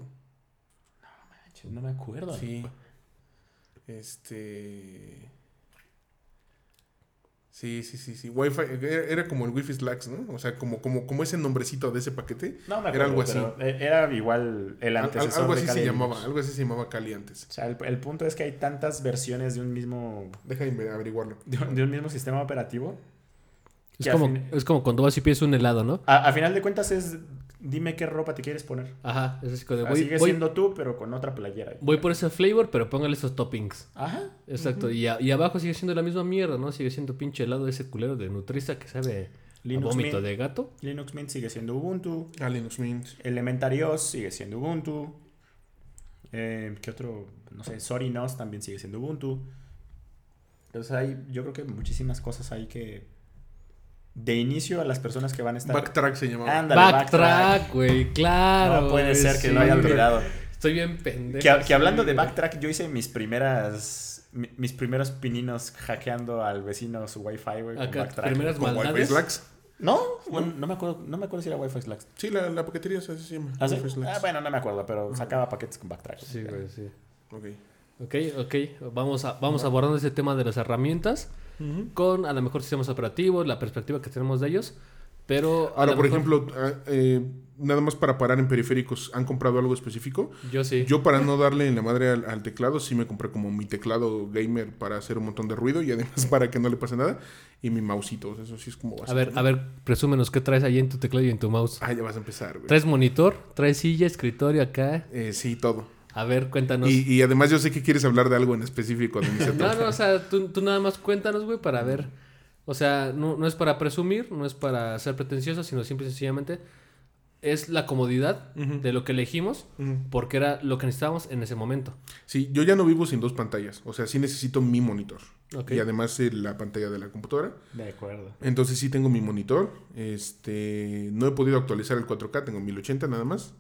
Speaker 3: No me acuerdo.
Speaker 2: Sí. Este... Sí, sí, sí, sí. Wi-Fi, era, era como el Wi-Fi Slacks, ¿no? O sea, como, como, como ese nombrecito de ese paquete.
Speaker 3: No me
Speaker 2: Era
Speaker 3: acuerdo,
Speaker 2: algo así.
Speaker 3: pero e- Era igual el
Speaker 2: al-
Speaker 3: antecesor
Speaker 2: algo
Speaker 3: de
Speaker 2: así
Speaker 3: Kali
Speaker 2: se
Speaker 3: Linux.
Speaker 2: llamaba, algo así se llamaba Kali antes.
Speaker 3: O sea, el, el punto es que hay tantas versiones de un mismo
Speaker 2: Déjame averiguarlo.
Speaker 3: de, un- de un mismo sistema operativo.
Speaker 1: Es como,
Speaker 3: fin-
Speaker 1: es como cuando vas y pides un helado, ¿no?
Speaker 3: A, a final de cuentas es dime qué ropa te quieres poner.
Speaker 1: Ajá, es así como de, voy,
Speaker 3: sigue
Speaker 1: voy,
Speaker 3: siendo tú, pero con otra playera.
Speaker 1: voy por ese flavor, pero póngale esos toppings.
Speaker 3: Ajá.
Speaker 1: Exacto, y, a- y abajo sigue siendo la misma mierda, ¿no? Sigue siendo pinche helado ese culero de Nutrisa que sabe a
Speaker 3: Linux
Speaker 1: vómito
Speaker 3: Mint,
Speaker 1: de gato.
Speaker 3: Linux Mint sigue siendo Ubuntu.
Speaker 2: Ah, Linux Mint.
Speaker 3: Elementary OS sigue siendo Ubuntu. Eh, ¿Qué otro? No sé, Sorry Nos también sigue siendo Ubuntu. Entonces hay, yo creo que muchísimas cosas ahí que de inicio a las personas que van a estar...
Speaker 2: Backtrack se llamaba.
Speaker 3: Ándale,
Speaker 1: Backtrack, güey, claro.
Speaker 3: No puede ser que
Speaker 1: sí,
Speaker 3: lo haya olvidado.
Speaker 1: Estoy bien pendejo.
Speaker 3: Que, que hablando
Speaker 1: sí,
Speaker 3: de backtrack, yo hice mis primeras. mi- Mis primeros pininos hackeando al vecino su wifi, güey. Con
Speaker 1: Acá,
Speaker 3: backtrack.
Speaker 1: primeras
Speaker 2: Con Wi-Fi. Slacks.
Speaker 3: ¿No? Bueno, no me acuerdo, no me acuerdo si era Wi-Fi Slacks.
Speaker 2: Sí, la, la paquetería así se llama.
Speaker 3: ¿Ah, sí?
Speaker 2: Wi-Fi Slacks.
Speaker 3: Ah, bueno, no me acuerdo, pero sacaba paquetes con backtrack.
Speaker 1: Sí, güey, sí.
Speaker 2: Ok.
Speaker 1: Ok, ok. Vamos, a, vamos abordando ese tema de las herramientas con a lo mejor sistemas operativos, la perspectiva que tenemos de ellos. Pero. a
Speaker 2: Ahora, por
Speaker 1: mejor-
Speaker 2: ejemplo, ah, eh, nada más para parar en periféricos, ¿han comprado algo específico?
Speaker 1: Yo sí.
Speaker 2: Yo para no darle en la madre al, al teclado, sí me compré como mi teclado gamer para hacer un montón de ruido y además para que no le pase nada. Y mi mausito, eso sí es como
Speaker 1: A
Speaker 2: básico,
Speaker 1: ver, a ver, presúmenos qué traes ahí en tu teclado y en tu mouse.
Speaker 2: Ah, ya vas a empezar, güey.
Speaker 1: ¿Traes monitor? ¿Traes silla, escritorio acá?
Speaker 2: Eh, sí, todo.
Speaker 1: A ver, cuéntanos.
Speaker 2: Y, y además yo sé que quieres hablar de algo en específico.
Speaker 1: No, no, o sea, tú, tú nada más cuéntanos, güey, para ver. O sea, no, no es para presumir, no es para ser pretencioso, sino simple y sencillamente es la comodidad de lo que elegimos porque era lo que necesitábamos en ese momento.
Speaker 2: Sí, yo ya no vivo sin dos pantallas. O sea, sí necesito mi monitor.
Speaker 1: Ok.
Speaker 2: Y además eh, la pantalla de la computadora.
Speaker 3: De acuerdo.
Speaker 2: Entonces sí tengo mi monitor. Este, no he podido actualizar el 4K, tengo 1080 nada más.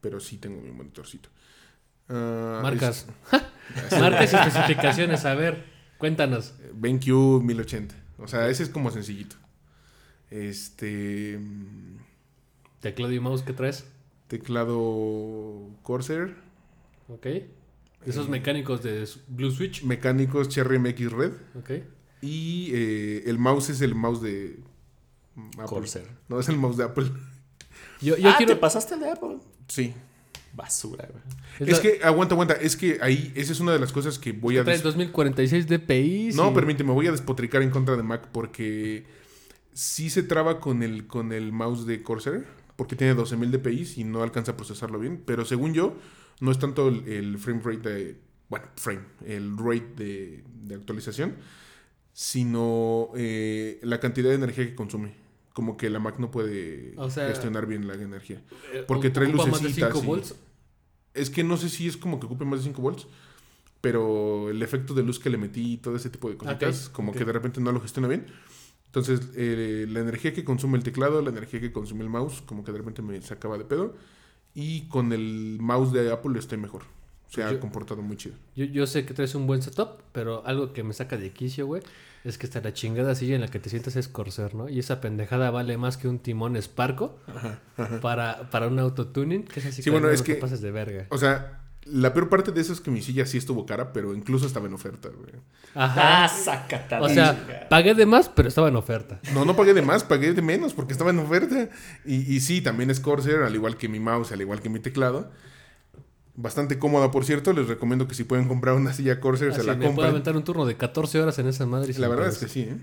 Speaker 2: Pero sí tengo mi monitorcito. Ah,
Speaker 1: Marcas.
Speaker 2: es-
Speaker 1: Marcas y especificaciones, a ver, cuéntanos.
Speaker 2: BenQ 1080. O sea, ese es como sencillito. Este.
Speaker 1: Teclado y mouse que traes,
Speaker 2: Teclado Corsair.
Speaker 1: ¿ok? Esos mecánicos de Blue Switch,
Speaker 2: Mecánicos Cherry MX Red.
Speaker 1: ¿ok?
Speaker 2: Y eh, el mouse es el mouse de. Apple.
Speaker 3: Corsair.
Speaker 2: No, es el mouse de Apple.
Speaker 1: Yo, yo
Speaker 3: ah,
Speaker 1: quiero...
Speaker 3: ¿te pasaste el de Apple?
Speaker 2: Sí.
Speaker 3: Basura, güey.
Speaker 1: es
Speaker 2: Es
Speaker 1: la-
Speaker 2: que, aguanta, aguanta. Es que ahí, esa es una de las cosas que voy a.
Speaker 1: trae
Speaker 2: des-
Speaker 1: 2046 dpi.
Speaker 2: No,
Speaker 1: sí.
Speaker 2: permíteme, voy a despotricar en contra de Mac porque sí se traba con el, con el mouse de Corsair, porque tiene 12.000 dpi y no alcanza a procesarlo bien. Pero según yo, no es tanto el, el frame rate de. Bueno, frame, el rate de, de actualización, sino eh, la cantidad de energía que consume. Como que la Mac no puede
Speaker 1: O sea,
Speaker 2: gestionar bien la energía.
Speaker 1: Eh,
Speaker 2: porque trae
Speaker 1: ocupa más de
Speaker 2: lucecitas
Speaker 1: 5
Speaker 2: y-
Speaker 1: volts.
Speaker 2: Es que no sé si es como que ocupe más de 5 volts, pero el efecto de luz que le metí y todo ese tipo de cositas, como que de repente no lo gestiona bien. Entonces, eh, la energía que consume el teclado, la energía que consume el mouse, como que de repente me sacaba de pedo. Y con el mouse de Apple estoy mejor. Se ha
Speaker 1: Yo-
Speaker 2: comportado muy chido.
Speaker 1: Yo, yo sé que traes un buen setup, pero algo que me saca de quicio, güey, es que hasta la chingada silla en la que te sientes es Corsair, ¿no? Y esa pendejada vale más que un timón Sparco para, para un autotuning, que es así
Speaker 2: Sí, bueno,
Speaker 1: no
Speaker 2: es
Speaker 1: te
Speaker 2: que-
Speaker 1: pases de verga.
Speaker 2: O sea, la peor parte de eso es que mi silla sí estuvo cara, pero incluso estaba en oferta, güey.
Speaker 1: Ajá.
Speaker 3: Ah, sácata.
Speaker 1: o sea, pagué de más, pero estaba en oferta.
Speaker 2: No, no pagué de más, pagué de menos porque estaba en oferta. Y, y sí, también es Corsair, al igual que mi mouse, al igual que mi teclado. Bastante cómoda, por cierto. Les recomiendo que si pueden comprar una silla Corsair, se
Speaker 1: Así,
Speaker 2: la
Speaker 1: me puedo
Speaker 2: compren.
Speaker 1: aventar un turno de 14 horas en esa madre.
Speaker 2: La verdad es que sí, ¿eh?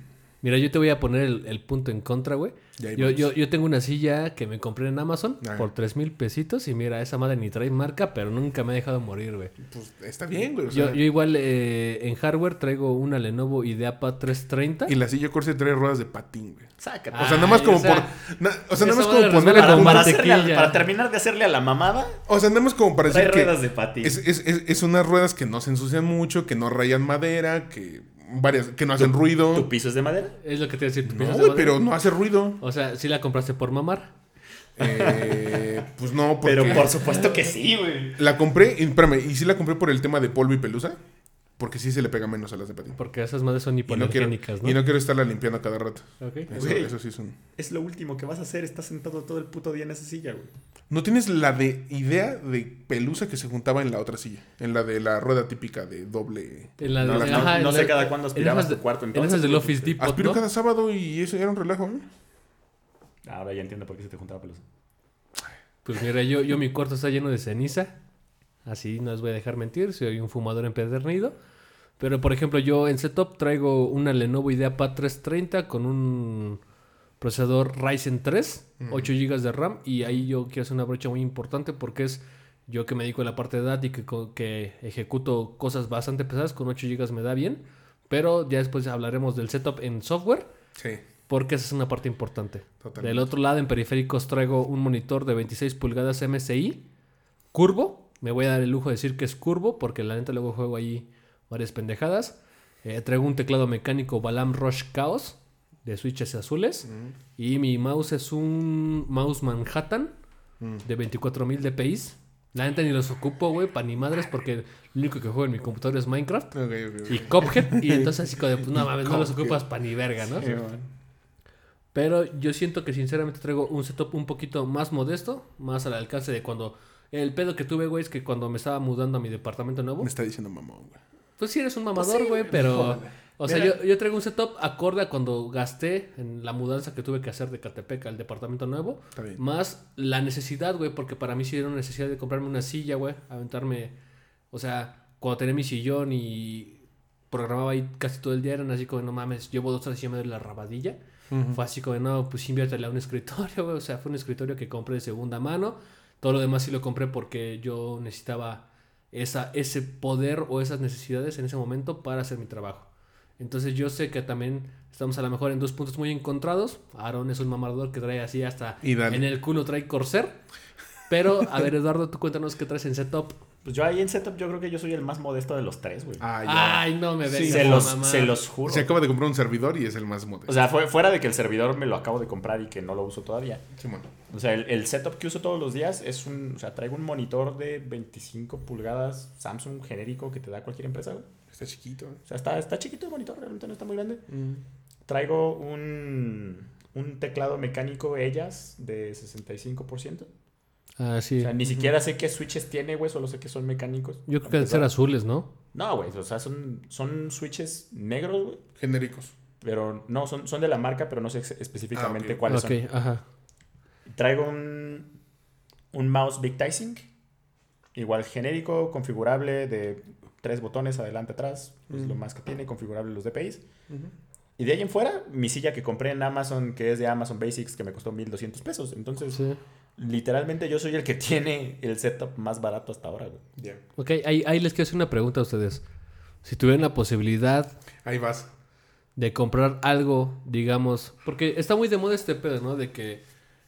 Speaker 1: Mira, yo te voy a poner el, el punto en contra, güey. Yo,
Speaker 2: vamos.
Speaker 1: yo, yo tengo una silla que me compré en Amazon
Speaker 2: Ajá.
Speaker 1: por 3 mil pesitos. Y mira, esa madre ni trae marca, pero nunca me ha dejado morir, güey.
Speaker 2: Pues está bien, güey. o
Speaker 1: Yo,
Speaker 2: sea,
Speaker 1: yo igual eh, en hardware traigo una Lenovo IdeaPad 330.
Speaker 2: Y la silla Corsair trae ruedas de patín, güey.
Speaker 3: Sácata.
Speaker 2: O sea, nada más como
Speaker 1: o sea,
Speaker 2: por. na- o sea, nada más como poner
Speaker 1: resbala
Speaker 2: el
Speaker 1: como
Speaker 2: punto-
Speaker 3: para,
Speaker 1: mantequilla.
Speaker 3: hacerle a- para terminar de hacerle a la mamada,
Speaker 2: O sea, nada más como para
Speaker 3: trae
Speaker 2: decir que.
Speaker 3: ruedas de patín.
Speaker 2: Es, es, es, es unas ruedas que no se ensucian mucho, que no rayan madera, que. Varias. que no hacen ruido.
Speaker 3: ¿Tu piso es de madera?
Speaker 1: Es lo que te iba a decir. ¿tú
Speaker 2: No,
Speaker 1: piensas de
Speaker 2: güey,
Speaker 1: madera?
Speaker 2: pero no hace ruido.
Speaker 1: O sea, sí la compraste por mamar.
Speaker 2: Eh, pues no, porque.
Speaker 3: Pero por supuesto que sí, güey.
Speaker 2: La compré, y, espérame, y sí la compré por el tema de polvo y pelusa, porque sí se le pega menos a las de patín.
Speaker 1: Porque esas madres son
Speaker 2: Y no, quiero,
Speaker 1: hipoalergénicas, ¿no?
Speaker 2: y no quiero estarla limpiando cada rato.
Speaker 1: Ok.
Speaker 2: Eso,
Speaker 3: Güey.
Speaker 2: eso sí son.
Speaker 3: Es lo último que vas a hacer. Estás sentado todo el puto día en esa silla, güey.
Speaker 2: ¿No tienes la de idea de pelusa que se juntaba en la otra silla? En la de la rueda típica de doble.
Speaker 1: En la de-
Speaker 3: No, no,
Speaker 1: ajá,
Speaker 3: no
Speaker 1: en
Speaker 3: sé
Speaker 1: la-
Speaker 3: cada cuándo
Speaker 1: en
Speaker 3: aspirabas tu cuarto,
Speaker 1: En
Speaker 3: entonces,
Speaker 1: esas del. Office Depot,
Speaker 2: Aspiro
Speaker 1: ¿no?
Speaker 2: cada sábado y eso era un relajo, ¿eh?
Speaker 3: Ahora ya entiendo por qué se te juntaba pelusa.
Speaker 1: Pues mira, yo, yo mi cuarto está lleno de ceniza. Así no les voy a dejar mentir, soy un fumador empedernido. Pero por ejemplo, yo en setup traigo una Lenovo IdeaPad 330 con un procesador Ryzen 3, 8 GB de RAM. Y ahí yo quiero hacer una brocha muy importante porque es yo que me dedico a la parte de data y que, que ejecuto cosas bastante pesadas, con 8 GB me da bien. Pero ya después hablaremos del setup en software.
Speaker 2: Sí,
Speaker 1: Porque esa es una parte importante.
Speaker 2: totalmente.
Speaker 1: Del otro lado, en periféricos, traigo un monitor de 26 pulgadas MSI, curvo. Me voy a dar el lujo de decir que es curvo, porque la neta luego juego ahí varias pendejadas. Eh, traigo un teclado mecánico Balam Rush Chaos de switches azules. Y mi mouse es un mouse Manhattan
Speaker 2: Mm.
Speaker 1: de 24.000 dpi. La neta ni los ocupo, güey, para ni madres, porque lo único que juego en mi computadora es Minecraft. Y Cuphead. y entonces así como de, pues no mames, no los ocupas para ni verga, ¿no? Pero yo siento que sinceramente traigo un setup un poquito más modesto, más al alcance de cuando... El pedo que tuve, güey, es que cuando me estaba mudando a mi departamento nuevo...
Speaker 2: Me está diciendo mamón, güey.
Speaker 1: Pues sí eres un mamador, güey, pero...
Speaker 3: joder.
Speaker 1: O sea, yo, yo traigo un setup acorde a cuando gasté en la mudanza que tuve que hacer de Catepec al departamento nuevo.
Speaker 2: Está bien.
Speaker 1: Más la necesidad, güey, porque para mí sí era una necesidad de comprarme una silla, güey, aventarme... O sea, cuando tenía mi sillón y programaba ahí casi todo el día, eran así como, no mames, llevo dos horas y ya me doy la rabadilla. Fue así como, no, pues inviértele a un escritorio, güey. O sea, fue un escritorio que compré de segunda mano. Todo lo demás sí lo compré porque yo necesitaba esa, ese poder o esas necesidades en ese momento para hacer mi trabajo. Entonces yo sé que también estamos a lo mejor en dos puntos muy encontrados. Aaron es un mamador que trae así hasta en el culo trae Corsair. Pero, a ver, Eduardo, tú cuéntanos qué traes en setup.
Speaker 3: Pues yo ahí en setup yo creo que yo soy el más modesto de los tres, güey.
Speaker 2: Ah.
Speaker 1: Ay, no me
Speaker 2: Sí,
Speaker 1: vengas
Speaker 3: se, los, se los juro.
Speaker 2: Se acaba de comprar un servidor y es el más modesto.
Speaker 3: O sea, fue, fuera de que el servidor me lo acabo de comprar y que no lo uso todavía.
Speaker 2: Simón.
Speaker 3: O sea, el, el setup que uso todos los días es un... O sea, traigo un monitor de 25 pulgadas Samsung genérico que te da cualquier empresa, güey.
Speaker 2: Está chiquito. ¿eh?
Speaker 3: O sea, está, está chiquito el monitor, realmente no está muy grande. Traigo un, un teclado mecánico Ellas de 65%.
Speaker 1: Ah, sí.
Speaker 3: O sea, ni siquiera sé qué switches tiene, güey, solo sé que son mecánicos.
Speaker 1: Yo creo que deben ser azules, ¿no?
Speaker 3: No, güey, o sea, son, son switches negros, güey.
Speaker 2: Genéricos.
Speaker 3: Pero no, son, son de la marca, pero no sé específicamente
Speaker 2: Ah, ok.
Speaker 3: cuáles
Speaker 1: ok,
Speaker 3: son.
Speaker 1: ajá.
Speaker 3: Traigo un, un mouse Big Tyson, igual genérico, configurable de tres botones adelante atrás, es lo más que tiene, configurable los DPIs. Y de ahí en fuera, mi silla que compré en Amazon, que es de Amazon Basics, que me costó 1200 pesos. Entonces,
Speaker 1: Sí.
Speaker 3: Literalmente yo soy el que tiene el setup más barato hasta ahora, güey.
Speaker 2: Ya.
Speaker 1: Ok, ahí, ahí les quiero hacer una pregunta a ustedes. Si tuvieran la posibilidad
Speaker 2: Ahí vas.
Speaker 1: de comprar algo, digamos, porque está muy de moda este pedo, ¿no? De que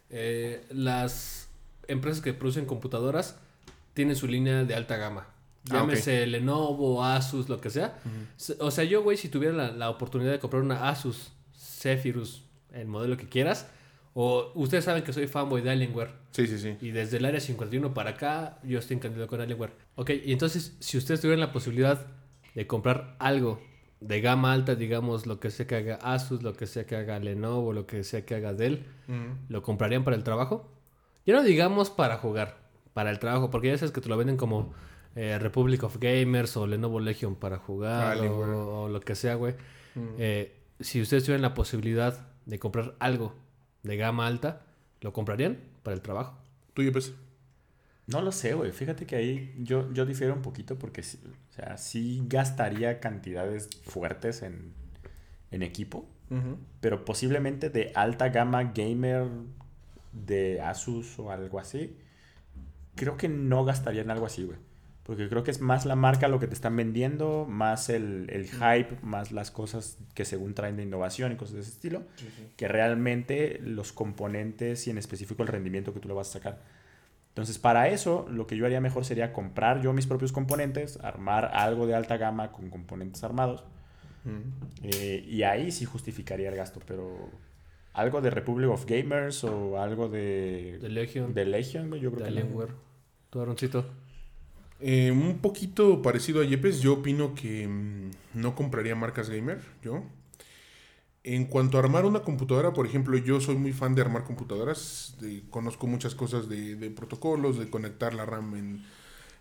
Speaker 1: eh, las empresas que producen computadoras tienen su línea de alta gama.
Speaker 2: Ah.
Speaker 1: Llámese Lenovo, Asus, lo que sea. Se- O sea, yo, güey, si tuviera la, la oportunidad de comprar una Asus Zephyrus, el modelo que quieras, o ustedes saben que soy fanboy de Alienware,
Speaker 2: Sí, sí, sí.
Speaker 1: y desde el área 51 para acá, yo estoy encantado con Alienware. Ok, y entonces, si ustedes tuvieran la posibilidad de comprar algo de gama alta, digamos, lo que sea que haga Asus, lo que sea que haga Lenovo, lo que sea que haga Dell, ¿lo comprarían para el trabajo? Ya no digamos para jugar, para el trabajo, porque ya sabes que te lo venden como eh, Republic of Gamers o Lenovo Legion para jugar o lo que sea, güey. Eh, si ustedes tuvieran la posibilidad de comprar algo de gama alta, ¿lo comprarían para el trabajo?
Speaker 2: Tú y pues.
Speaker 3: No lo sé, güey. Fíjate que ahí yo, yo difiero un poquito porque sí, o sea, sí gastaría cantidades fuertes en, en equipo, pero posiblemente de alta gama gamer de Asus o algo así, creo que no gastaría en algo así, güey. Porque creo que es más la marca lo que te están vendiendo, más el, el hype, más las cosas que según traen de innovación y cosas de ese estilo, que realmente los componentes y en específico el rendimiento que tú le vas a sacar. Entonces, para eso, lo que yo haría mejor sería comprar yo mis propios componentes, armar algo de alta gama con componentes armados, eh, y ahí sí justificaría el gasto, pero algo de Republic of Gamers o algo de,
Speaker 1: De Legion,
Speaker 3: de Legion, yo creo
Speaker 1: de
Speaker 3: que.
Speaker 1: Alienware. ¿Tu Aaroncito?
Speaker 2: Eh, un poquito parecido a Yepes, yo opino que mm, no compraría marcas gamer, yo. En cuanto a armar una computadora, por ejemplo, yo soy muy fan de armar computadoras, de- conozco muchas cosas de, protocolos, de conectar la RAM en,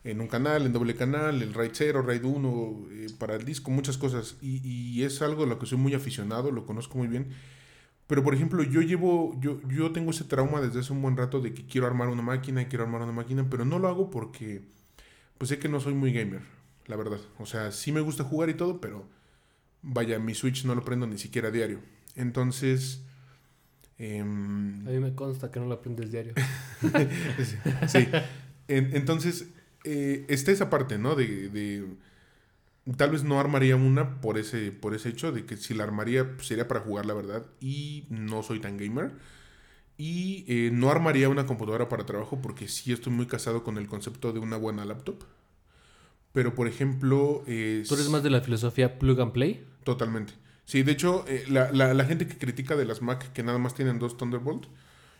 Speaker 2: en un canal, en doble canal, el RAID 0, RAID 1, eh, para el disco, muchas cosas. Y, y es algo a lo que soy muy aficionado, lo conozco muy bien. Pero, por ejemplo, yo llevo, yo, yo tengo ese trauma desde hace un buen rato de que quiero armar una máquina y quiero armar una máquina, pero no lo hago porque, pues sé que no soy muy gamer, la verdad. O sea, sí me gusta jugar y todo, pero vaya, mi Switch no lo prendo ni siquiera a diario. Entonces, em,
Speaker 1: A mí me consta que no lo aprendes diario.
Speaker 2: sí. En- entonces, eh, está esa parte, ¿no? De, de- tal vez no armaría una por ese, por ese hecho de que si la armaría pues, sería para jugar, la verdad, y no soy tan gamer. Y eh, no armaría una computadora para trabajo porque sí estoy muy casado con el concepto de una buena laptop. Pero, por ejemplo... eh,
Speaker 1: ¿Tú eres más de la filosofía plug and play?
Speaker 2: Totalmente. Sí, de hecho, eh, la, la- la gente que critica de las Mac que nada más tienen dos Thunderbolt,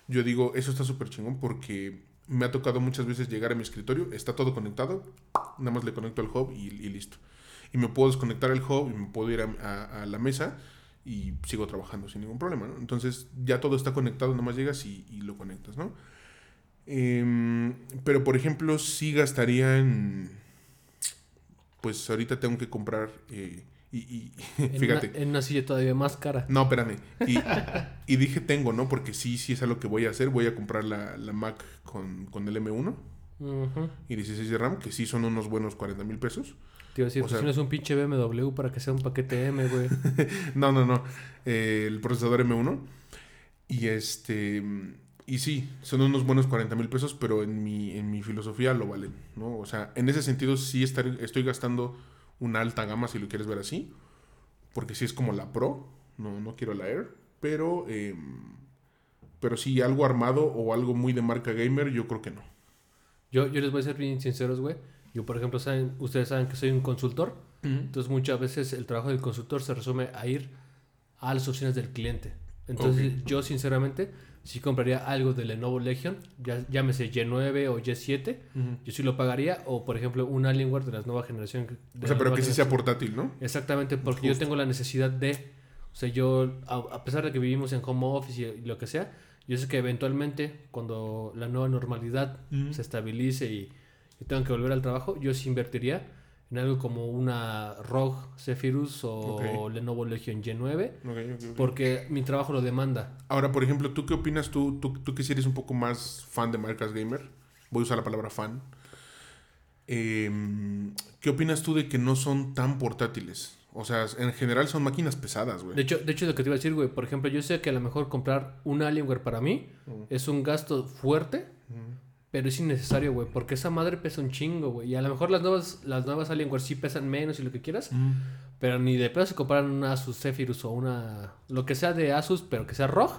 Speaker 2: yo digo, eso está súper chingón porque me ha tocado muchas veces llegar a mi escritorio, está todo conectado, nada más le conecto al hub y, y listo. Y me puedo desconectar el hub y me puedo ir a, a- a la mesa y sigo trabajando sin ningún problema, ¿no? Entonces ya todo está conectado, nomás llegas y, y lo conectas, ¿no? Em, pero por ejemplo, sí gastaría en... Pues ahorita tengo que comprar... eh, y, y-
Speaker 1: En
Speaker 2: fíjate.
Speaker 1: Una, en una silla todavía más cara.
Speaker 2: No, espérame. Y, y dije tengo, ¿no? Porque sí, sí es algo que voy a hacer. Voy a comprar la, la Mac con, con el M1
Speaker 1: Ujú.
Speaker 2: y 16 de RAM, que sí son unos buenos 40 mil pesos.
Speaker 1: Te iba a decir,
Speaker 2: O
Speaker 1: pues
Speaker 2: sea-
Speaker 1: tienes un pinche BMW para que sea un paquete M, güey.
Speaker 2: No, no, no. Eh, el procesador M1. Y este. Y sí, son unos buenos 40 mil pesos, pero en mi, en mi filosofía lo valen, ¿no? O sea, en ese sentido sí estar, estoy gastando una alta gama, si lo quieres ver así. Porque sí es como la Pro, no, no quiero la Air. Pero, eh, pero sí, algo armado o algo muy de marca gamer, yo creo que no.
Speaker 1: Yo, yo les voy a ser bien sinceros, güey. Yo, por ejemplo, saben, ustedes saben que soy un consultor. Entonces, muchas veces el trabajo del consultor se resume a ir a las opciones del cliente. Entonces, yo, sinceramente, sí compraría algo de Lenovo Legion, ya, llámese Y9 o Y7. Yo sí lo pagaría. O, por ejemplo, un Alienware de la nueva generación.
Speaker 2: O sea, pero que sí sea portátil, ¿no?
Speaker 1: Exactamente, porque yo tengo la necesidad de, o sea, yo, a, a pesar de que vivimos en home office y, y lo que sea, yo sé que eventualmente, cuando la nueva normalidad se estabilice y, y tengan que volver al trabajo, yo sí invertiría en algo como una ROG Zephyrus o
Speaker 2: Ok.
Speaker 1: Lenovo Legion Y9,
Speaker 2: Ok, ok, ok.
Speaker 1: porque mi trabajo lo demanda.
Speaker 2: Ahora, por ejemplo, ¿tú qué opinas? Tú, tú, tú que si eres un poco más fan de marcas gamer, voy a usar la palabra fan. Em, ¿Qué opinas tú de que no son tan portátiles? O sea, en general son máquinas pesadas,
Speaker 1: De
Speaker 2: güey.
Speaker 1: hecho, de hecho, lo que te iba a decir, güey, por ejemplo, yo sé que a lo mejor comprar un Alienware para mí es un gasto fuerte, pero es innecesario, güey, porque esa madre pesa un chingo, güey. Y a lo mejor las nuevas, las nuevas Alienware sí pesan menos y lo que quieras, pero ni de pedo se comparan una Asus Zephyrus o una. lo que sea de Asus, pero que sea ROG.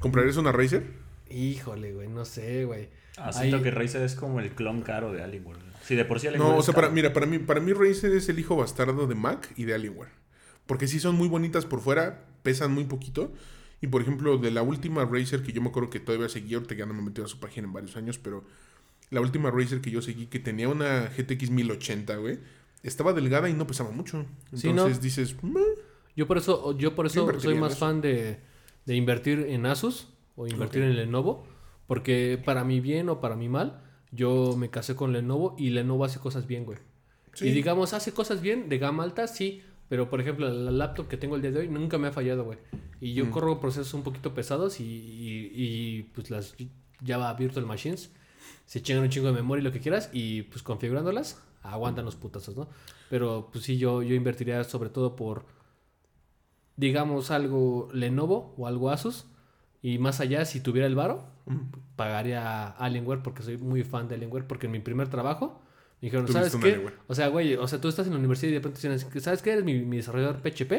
Speaker 2: ¿Comprarías una Razer?
Speaker 1: Híjole, güey, no sé, güey.
Speaker 3: Ah,
Speaker 1: Ahí-
Speaker 3: siento que Razer es como el clon caro de Alienware. Si de por sí Alienware
Speaker 2: No, o sea, para, mira, para mí, para mí Razer es el hijo bastardo de Mac y de Alienware. Porque sí son muy bonitas por fuera, pesan muy poquito. Y por ejemplo, de la última Razer que yo me acuerdo que todavía seguí, ahorita ya no me metido a su página en varios años, pero la última Razer que yo seguí, que tenía una GTX 1080, güey, estaba delgada y no pesaba mucho.
Speaker 1: Sí,
Speaker 2: Entonces
Speaker 1: ¿no?
Speaker 2: dices, "Meh".
Speaker 1: Yo por eso, yo por eso soy más
Speaker 2: eso.
Speaker 1: fan de, de invertir en Asus o invertir en Lenovo. Porque para mi bien o para mi mal, yo me casé con Lenovo y Lenovo hace cosas bien, güey.
Speaker 2: Sí.
Speaker 1: Y digamos, hace cosas bien de gama alta, sí. Pero por ejemplo, la laptop que tengo el día de hoy nunca me ha fallado, güey. Y yo
Speaker 2: Mm.
Speaker 1: corro procesos un poquito pesados y, y- y, pues las Java Virtual Machines se chingan un chingo de memoria y lo que quieras. Y pues configurándolas, aguantan los putazos, ¿no? Pero pues sí, yo, yo invertiría sobre todo por, digamos, algo Lenovo o algo Asus. Y más allá, si tuviera el varo, pagaría Alienware porque soy muy fan de Alienware. Porque en mi primer trabajo me dijeron, ¿sabes qué?
Speaker 2: Alienware.
Speaker 1: O sea, güey, o sea, tú estás en la universidad y de pronto dicen, ¿sabes qué? Eres mi, mi desarrollador PHP.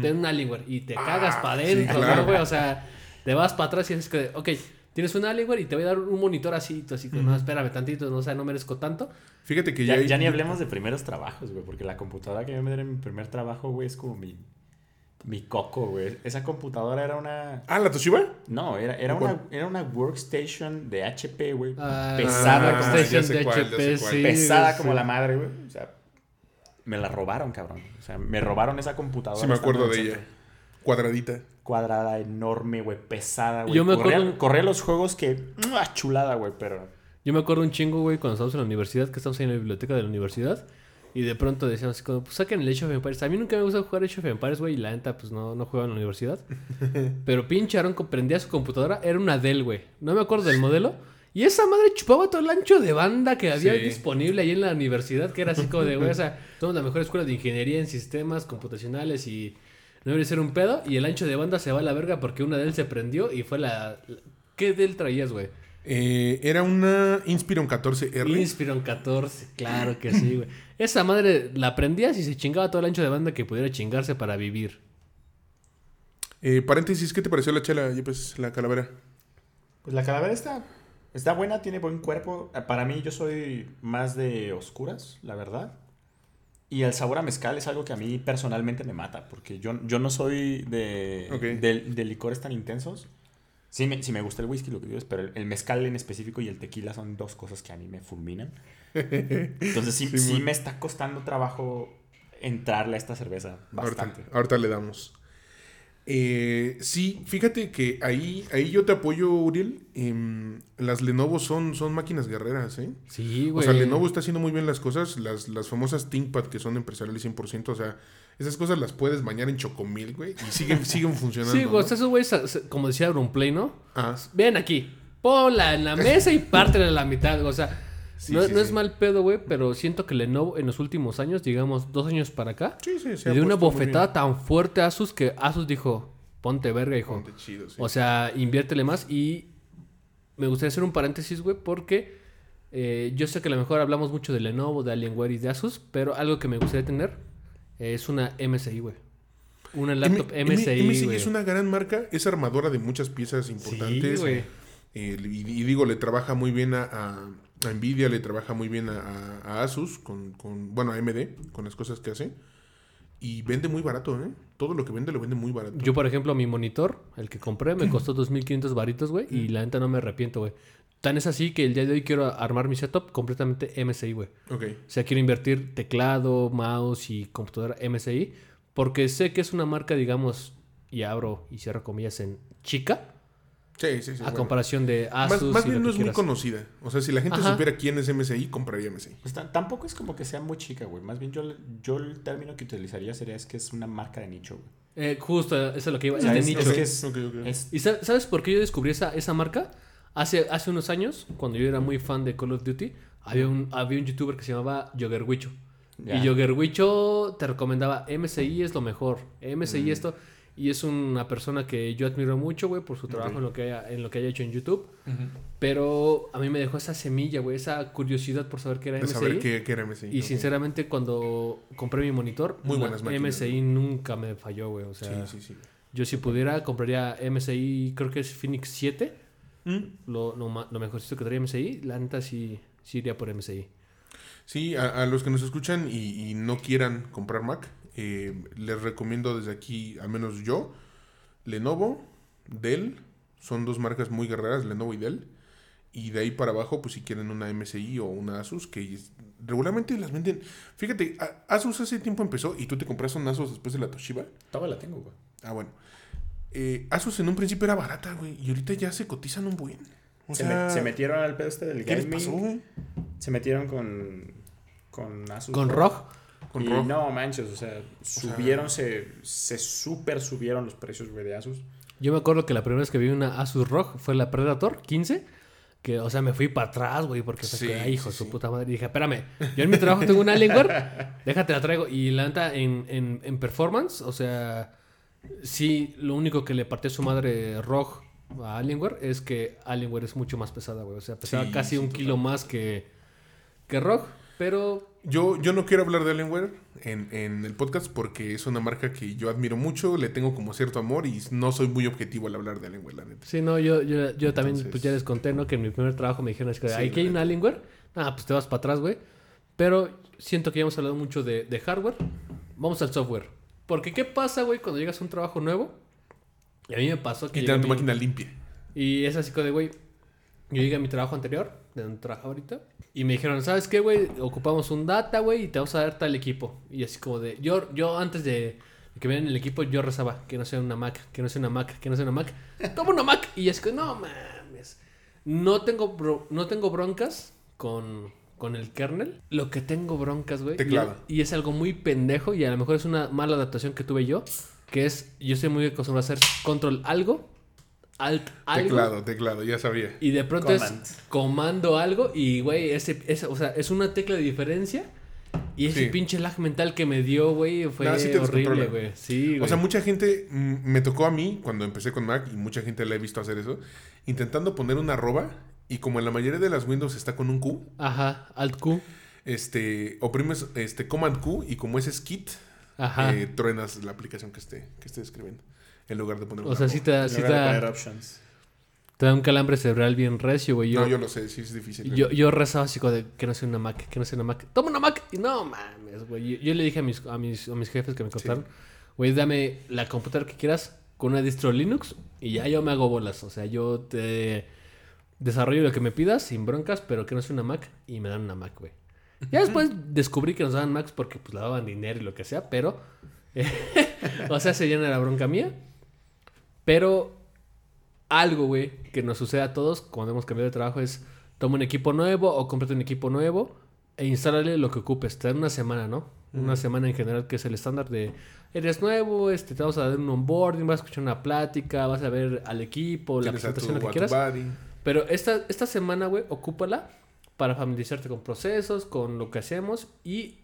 Speaker 1: Ten un Alienware y te cagas para adentro,
Speaker 2: Ah, claro.
Speaker 1: ¿no, güey? O sea, te vas para atrás y es que, ok, tienes un Alienware y te voy a dar un monitor así. tú así, que, no, espérame tantito, no, o sea, no merezco tanto.
Speaker 2: Fíjate que ya...
Speaker 3: Ya,
Speaker 2: hay-
Speaker 3: ya ni hablemos de primeros trabajos, güey, porque la computadora que yo me dieron en mi primer trabajo, güey, es como mi, mi coco, güey. Esa computadora era una...
Speaker 2: Ah, ¿la Toshiba?
Speaker 3: No, era, era, una, era una workstation de HP, güey.
Speaker 1: Ah,
Speaker 3: pesada,
Speaker 2: ah,
Speaker 3: como,
Speaker 2: ya
Speaker 1: Station
Speaker 2: sé
Speaker 1: de
Speaker 2: cuál, ya
Speaker 1: HP,
Speaker 2: sé cuál.
Speaker 1: sí,
Speaker 3: pesada
Speaker 1: sí.
Speaker 3: como la madre, güey. O sea, me la robaron, cabrón. O sea, me robaron esa computadora.
Speaker 2: Sí me acuerdo de ella.
Speaker 3: centro.
Speaker 2: Cuadradita.
Speaker 3: Cuadrada, enorme, güey, pesada, güey.
Speaker 1: Yo me
Speaker 3: corría,
Speaker 1: acuerdo-
Speaker 3: corría los juegos que... ¡mua! Chulada, güey, pero...
Speaker 1: Yo me acuerdo un chingo, güey, cuando estábamos en la universidad, que estábamos ahí en la biblioteca de la universidad. Y de pronto decíamos así como, pues saquen el Age of Empires. A mí nunca me gusta jugar Age of Empires, güey, y la neta, pues no, no juego en la universidad. Pero pinche Aaron prendía su computadora, era una Dell, güey. No me acuerdo del modelo. Y esa madre chupaba todo el ancho de banda que había
Speaker 2: Sí.
Speaker 1: disponible ahí en la universidad, que era así como de, güey, o sea, somos la mejor escuela de ingeniería en sistemas computacionales y no debería ser un pedo. Y el ancho de banda se va a la verga porque una Dell se prendió y fue la... la- ¿Qué Dell traías, güey?
Speaker 2: Eh, era una Inspiron 14R.
Speaker 1: Inspiron 14, claro que sí, güey. Esa madre la prendías y se chingaba todo el ancho de banda que pudiera chingarse para vivir.
Speaker 2: Eh, paréntesis, ¿qué te pareció la chela, pues la calavera?
Speaker 3: Pues la calavera está, está buena, tiene buen cuerpo. Eh, Para mí, yo soy más de oscuras, la verdad. Y el sabor a mezcal es algo que a mí personalmente me mata, porque yo, yo no soy de,
Speaker 2: Ok.
Speaker 3: de, de licores tan intensos. Sí me, sí me gusta el whisky, lo que digo es, pero el, el mezcal en específico y el tequila son dos cosas que a mí me fulminan. Entonces sí,
Speaker 2: Sí,
Speaker 3: me está costando trabajo entrarle a esta cerveza bastante.
Speaker 2: Ahorita, ahorita le damos. Eh, sí, fíjate que ahí, ahí yo te apoyo, Uriel. Em, las Lenovo son, son máquinas guerreras, ¿eh?
Speaker 1: Sí,
Speaker 2: O
Speaker 1: güey.
Speaker 2: sea, Lenovo está haciendo muy bien las cosas. Las, las famosas ThinkPad que son empresariales 100%. O sea, esas cosas las puedes bañar en chocomil, güey. Y siguen, siguen funcionando.
Speaker 1: Sí, güey,
Speaker 2: ¿no?
Speaker 1: esos güeyes, como decía Play, ¿no?
Speaker 2: Ah,
Speaker 1: Ven aquí, ponla en la mesa y pártela a la mitad. O sea,
Speaker 2: Sí,
Speaker 1: no,
Speaker 2: sí,
Speaker 1: no
Speaker 2: sí.
Speaker 1: es mal pedo, güey, pero siento que Lenovo en los últimos años, digamos dos años para acá,
Speaker 2: sí, sí. se
Speaker 1: le dio una bofetada tan fuerte a Asus que Asus dijo, ponte verga, hijo.
Speaker 2: Ponte chido, sí.
Speaker 1: O sea, inviértele más y me gustaría hacer un paréntesis, güey, porque eh, yo sé que a lo mejor hablamos mucho de Lenovo, de Alienware y de Asus, pero algo que me gustaría tener es una MSI, güey. Una laptop
Speaker 2: M-
Speaker 1: MSI,
Speaker 2: M- MSI es una gran marca. Es armadora de muchas piezas importantes.
Speaker 1: Sí.
Speaker 2: Eh, y, y digo, le trabaja muy bien a, a- a Nvidia, le trabaja muy bien a, Asus, con, con, bueno, a AMD, con las cosas que hace. Y vende muy barato, ¿eh? Todo lo que vende lo vende muy barato.
Speaker 1: Yo, por ejemplo, mi monitor, el que compré, me costó 2.500 varitos, güey.
Speaker 2: Mm.
Speaker 1: Y la neta no me arrepiento, güey. Tan es así que el día de hoy quiero armar mi setup completamente MSI, güey.
Speaker 2: Ok.
Speaker 1: O sea, quiero invertir teclado, mouse y computadora MSI. Porque sé que es una marca, digamos, y abro y cierro comillas en chica.
Speaker 2: Sí, sí, sí.
Speaker 1: a
Speaker 2: bueno.
Speaker 1: comparación de Asus.
Speaker 2: más
Speaker 1: y
Speaker 2: bien
Speaker 1: lo
Speaker 2: no
Speaker 1: que
Speaker 2: es muy conocida. O sea, si la gente
Speaker 1: Ajá.
Speaker 2: supiera quién es MSI, compraría MSI.
Speaker 3: Pues ta- tampoco es como que sea muy chica, güey. Más bien yo, yo el término que utilizaría sería es que es una marca de nicho, güey.
Speaker 1: Eh, justo, eso es lo que iba.
Speaker 3: O sea,
Speaker 1: es de
Speaker 3: es-
Speaker 1: nicho.
Speaker 3: es que es-
Speaker 2: Ok, ok.
Speaker 3: es-
Speaker 1: ¿Y sa- sabes por qué yo descubrí esa, esa marca? Hace, hace unos años, cuando yo era muy fan de Call of Duty, había un, había un youtuber que se llamaba Joggerwicho.
Speaker 3: Ya.
Speaker 1: Y Joggerwicho te recomendaba MSI es lo mejor, MSI esto. Y es una persona que yo admiro mucho, güey, por su trabajo en, lo que haya, en lo que haya hecho en YouTube. Pero a mí me dejó esa semilla, güey, esa curiosidad por saber qué era
Speaker 2: De
Speaker 1: MSI.
Speaker 2: saber qué, qué era MSI.
Speaker 1: Y sinceramente, cuando compré mi monitor,
Speaker 2: Muy
Speaker 1: la
Speaker 2: buenas máquinas,
Speaker 1: MSI nunca me falló, güey. O sea,
Speaker 2: Sí, sí, sí.
Speaker 1: yo si pudiera, compraría MSI, creo que es Phoenix 7.
Speaker 2: Mm.
Speaker 1: Lo, lo, lo mejorcito que traía MSI. La neta sí, sí iría por MSI.
Speaker 2: Sí, a, a los que nos escuchan y, y no quieran comprar Mac, eh, les recomiendo desde aquí, al menos yo, Lenovo, Dell, son dos marcas muy guerreras, Lenovo y Dell. Y de ahí para abajo, pues si quieren una MSI o una Asus, que regularmente las venden. Fíjate, Asus hace tiempo empezó y tú te compraste un Asus después de la Toshiba.
Speaker 3: Todavía la tengo, güey.
Speaker 2: Ah, bueno. Eh, Asus en un principio era barata, güey, y ahorita ya se cotizan un buen. O
Speaker 3: se,
Speaker 2: sea,
Speaker 3: me- se metieron al pedo este del
Speaker 2: ¿qué les
Speaker 3: gaming.
Speaker 2: pasó, güey?
Speaker 3: Se metieron con, con Asus.
Speaker 1: Con. ROG.
Speaker 2: Con
Speaker 3: y
Speaker 2: ROG.
Speaker 3: no manches, o sea, subieron, se, se super subieron los precios, güey, de Asus.
Speaker 1: Yo me acuerdo que la primera vez que vi una Asus ROG fue la Predator 15. Que, o sea, me fui para atrás, güey, porque
Speaker 2: Sí,
Speaker 1: fue que, ay, hijo de
Speaker 2: sí,
Speaker 1: su
Speaker 2: sí.
Speaker 1: puta madre. Y dije, espérame, yo en mi trabajo tengo una Alienware, déjate la traigo. Y la neta, en, en, en performance, o sea, sí, lo único que le partió su madre ROG a Alienware es que Alienware es mucho más pesada, güey. O sea, pesaba
Speaker 2: Sí,
Speaker 1: casi
Speaker 2: sí,
Speaker 1: un kilo más que, que ROG, pero
Speaker 2: Yo, yo no quiero hablar de Alienware en, en el podcast porque es una marca que yo admiro mucho, le tengo como cierto amor y no soy muy objetivo al hablar de Alienware, la neta.
Speaker 1: Sí, no, yo, yo, yo también, pues ya les conté, ¿no? Que en mi primer trabajo me dijeron, es que
Speaker 2: Sí,
Speaker 1: aquí hay un Alienware. Ah, pues te vas para atrás, güey. Pero siento que ya hemos hablado mucho de, de hardware. Vamos al software. Porque, ¿qué pasa, güey, cuando llegas a un trabajo nuevo? Y a mí me pasó que...
Speaker 2: Y te dan tu
Speaker 1: mi-
Speaker 2: máquina limpia.
Speaker 1: Y es así como de, güey, yo llegué a mi trabajo anterior, de donde trabajo ahorita, y me dijeron, ¿sabes qué, güey? Ocupamos un data, güey, y te vamos a dar tal equipo. Y así como de, yo, yo antes de que me den el equipo, yo rezaba, que no sea una Mac, que no sea una Mac, que no sea una Mac. Toma una Mac. Y es que, no mames. No tengo, bro- no tengo broncas con, con el kernel. Lo que tengo broncas, güey.
Speaker 2: Teclado.
Speaker 1: Y, y es algo muy pendejo, y a lo mejor es una mala adaptación que tuve yo, que es, yo estoy muy acostumbrado a hacer control algo, alt algo.
Speaker 2: Teclado, teclado, ya sabía.
Speaker 1: Y de pronto
Speaker 3: Command.
Speaker 1: es comando algo y, güey, ese, ese- o sea, es una tecla de diferencia. Y ese
Speaker 2: Sí.
Speaker 1: pinche lag mental que me dio, güey, fue
Speaker 2: sí te
Speaker 1: horrible, güey. Sí, güey.
Speaker 2: O sea, mucha gente, mm, me tocó a mí cuando empecé con Mac y mucha gente la he visto hacer eso, intentando poner una arroba y como en la mayoría de las Windows está con un Q,
Speaker 1: Ajá, Alt Q.
Speaker 2: este, oprimes este Command Q y como ese es Kit,
Speaker 1: Ajá.
Speaker 2: eh, truenas la aplicación que esté, que esté escribiendo en lugar de poner
Speaker 1: o sea, sí te, da- sí te, da, te da un calambre cerebral bien recio, güey. Yo,
Speaker 2: No, yo lo sé, sí es difícil.
Speaker 1: yo, yo rezaba así como de que no sea una Mac, que no sea una Mac. Toma una Mac. Y no mames, güey. Yo, yo le dije a mis, a mis, a mis jefes que me contaron, güey, dame la computadora que quieras con una distro Linux y ya yo me hago bolas. O sea, yo te desarrollo lo que me pidas sin broncas, pero que no sea una Mac y me dan una Mac, güey. Ya después descubrí que nos daban Macs porque pues le daban dinero y lo que sea, pero... o sea, se llena la bronca mía. Pero algo, güey, que nos sucede a todos cuando hemos cambiado de trabajo es toma un equipo nuevo o cómprate un equipo nuevo e instálale lo que ocupes. Te dan una semana, ¿no? Una semana en general que es el estándar de eres nuevo, este, te vamos a dar un onboarding, vas a escuchar una plática, vas a ver al equipo, la presentación, lo que quieras.
Speaker 2: Buddy.
Speaker 1: Pero esta, esta semana, güey, ocúpala para familiarizarte con procesos, con lo que hacemos y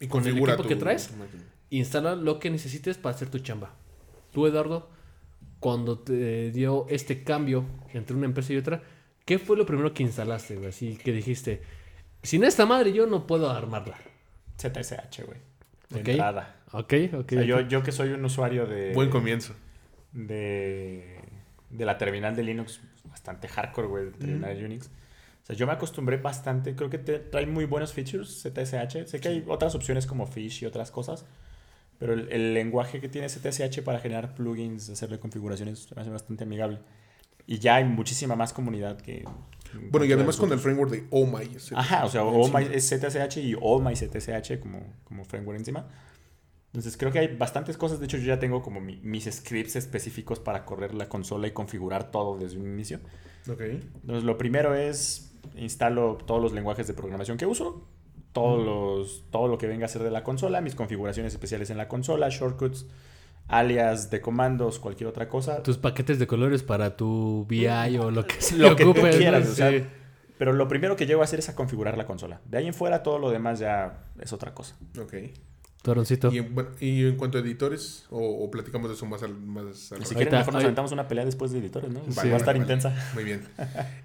Speaker 2: Y
Speaker 1: Con el equipo que traes. instala lo que necesites para hacer tu chamba. Tú, Eduardo, cuando te dio este cambio entre una empresa y otra, ¿qué fue lo primero que instalaste, güey? Así que dijiste, sin esta madre yo no puedo armarla.
Speaker 3: ZSH, güey. De
Speaker 1: Ok.
Speaker 3: entrada.
Speaker 1: Ok, ok.
Speaker 3: O sea, yo, yo que soy un usuario de...
Speaker 2: Buen comienzo.
Speaker 3: de, de la terminal de Linux, bastante hardcore, güey, de de Unix. O sea, yo me acostumbré bastante, creo que te, trae muy buenos features ZSH. Sé que hay otras opciones como Fish y otras cosas, pero el, el lenguaje que tiene ZSH para generar plugins, hacerle configuraciones, me hace bastante amigable. Y ya hay muchísima más comunidad que...
Speaker 2: Bueno, y además con el framework de Oh My. ese-
Speaker 3: Ajá, o sea. All My es ZSH y All My ZSH como, como framework encima. Entonces creo que hay bastantes cosas. De hecho, yo ya tengo como mi- mis scripts específicos para correr la consola y configurar todo desde un inicio.
Speaker 2: Ok.
Speaker 3: Entonces, lo primero es instalo todos los lenguajes de programación que uso, todos los, todo lo que venga a ser de la consola, mis configuraciones especiales en la consola, shortcuts, alias de comandos, cualquier otra cosa.
Speaker 1: Tus paquetes de colores para tu VI o lo que sea.
Speaker 3: lo que tú quieras, o sea,
Speaker 1: Sí.
Speaker 3: pero lo primero que llego a hacer es a configurar la consola. De ahí en fuera todo lo demás ya es otra cosa.
Speaker 2: Ok.
Speaker 1: Toroncito.
Speaker 2: Y en, bueno, y en cuanto a editores, o, o platicamos de eso más al, más al
Speaker 3: Si quieren, mejor nos aventamos una pelea después de editores, ¿no?
Speaker 1: Sí.
Speaker 3: Va a estar
Speaker 2: Vale,
Speaker 3: intensa.
Speaker 2: Muy bien.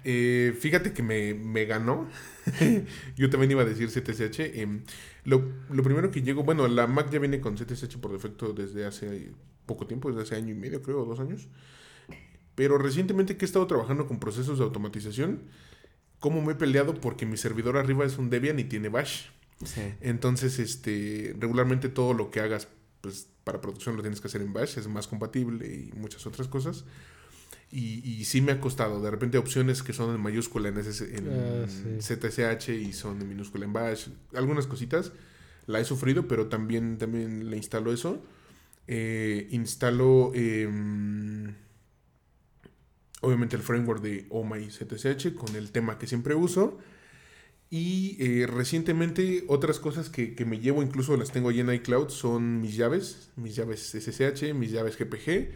Speaker 2: Eh, fíjate que me, me ganó. Yo también iba a decir ZSH. Em, lo, lo primero que llegó, bueno, la Mac ya viene con ZSH por defecto desde hace poco tiempo, desde hace año y medio, creo, o dos años. Pero recientemente que he estado trabajando con procesos de automatización, ¿cómo me he peleado? Porque mi servidor arriba es un Debian y tiene Bash.
Speaker 3: Sí.
Speaker 2: Entonces, este, regularmente todo lo que hagas pues, para producción lo tienes que hacer en Bash, es más compatible y muchas otras cosas. Y, y sí me ha costado, de repente opciones que son en mayúscula en, SS en
Speaker 1: Ah, sí.
Speaker 2: ZSH y son en minúscula en Bash, algunas cositas la he sufrido, pero también, también le instalo eso. Eh, instalo em, obviamente el framework de Oh My ZSH con el tema que siempre uso. Y eh, recientemente otras cosas que, que me llevo, incluso las tengo ahí en iCloud, son mis llaves, mis llaves SSH, mis llaves GPG.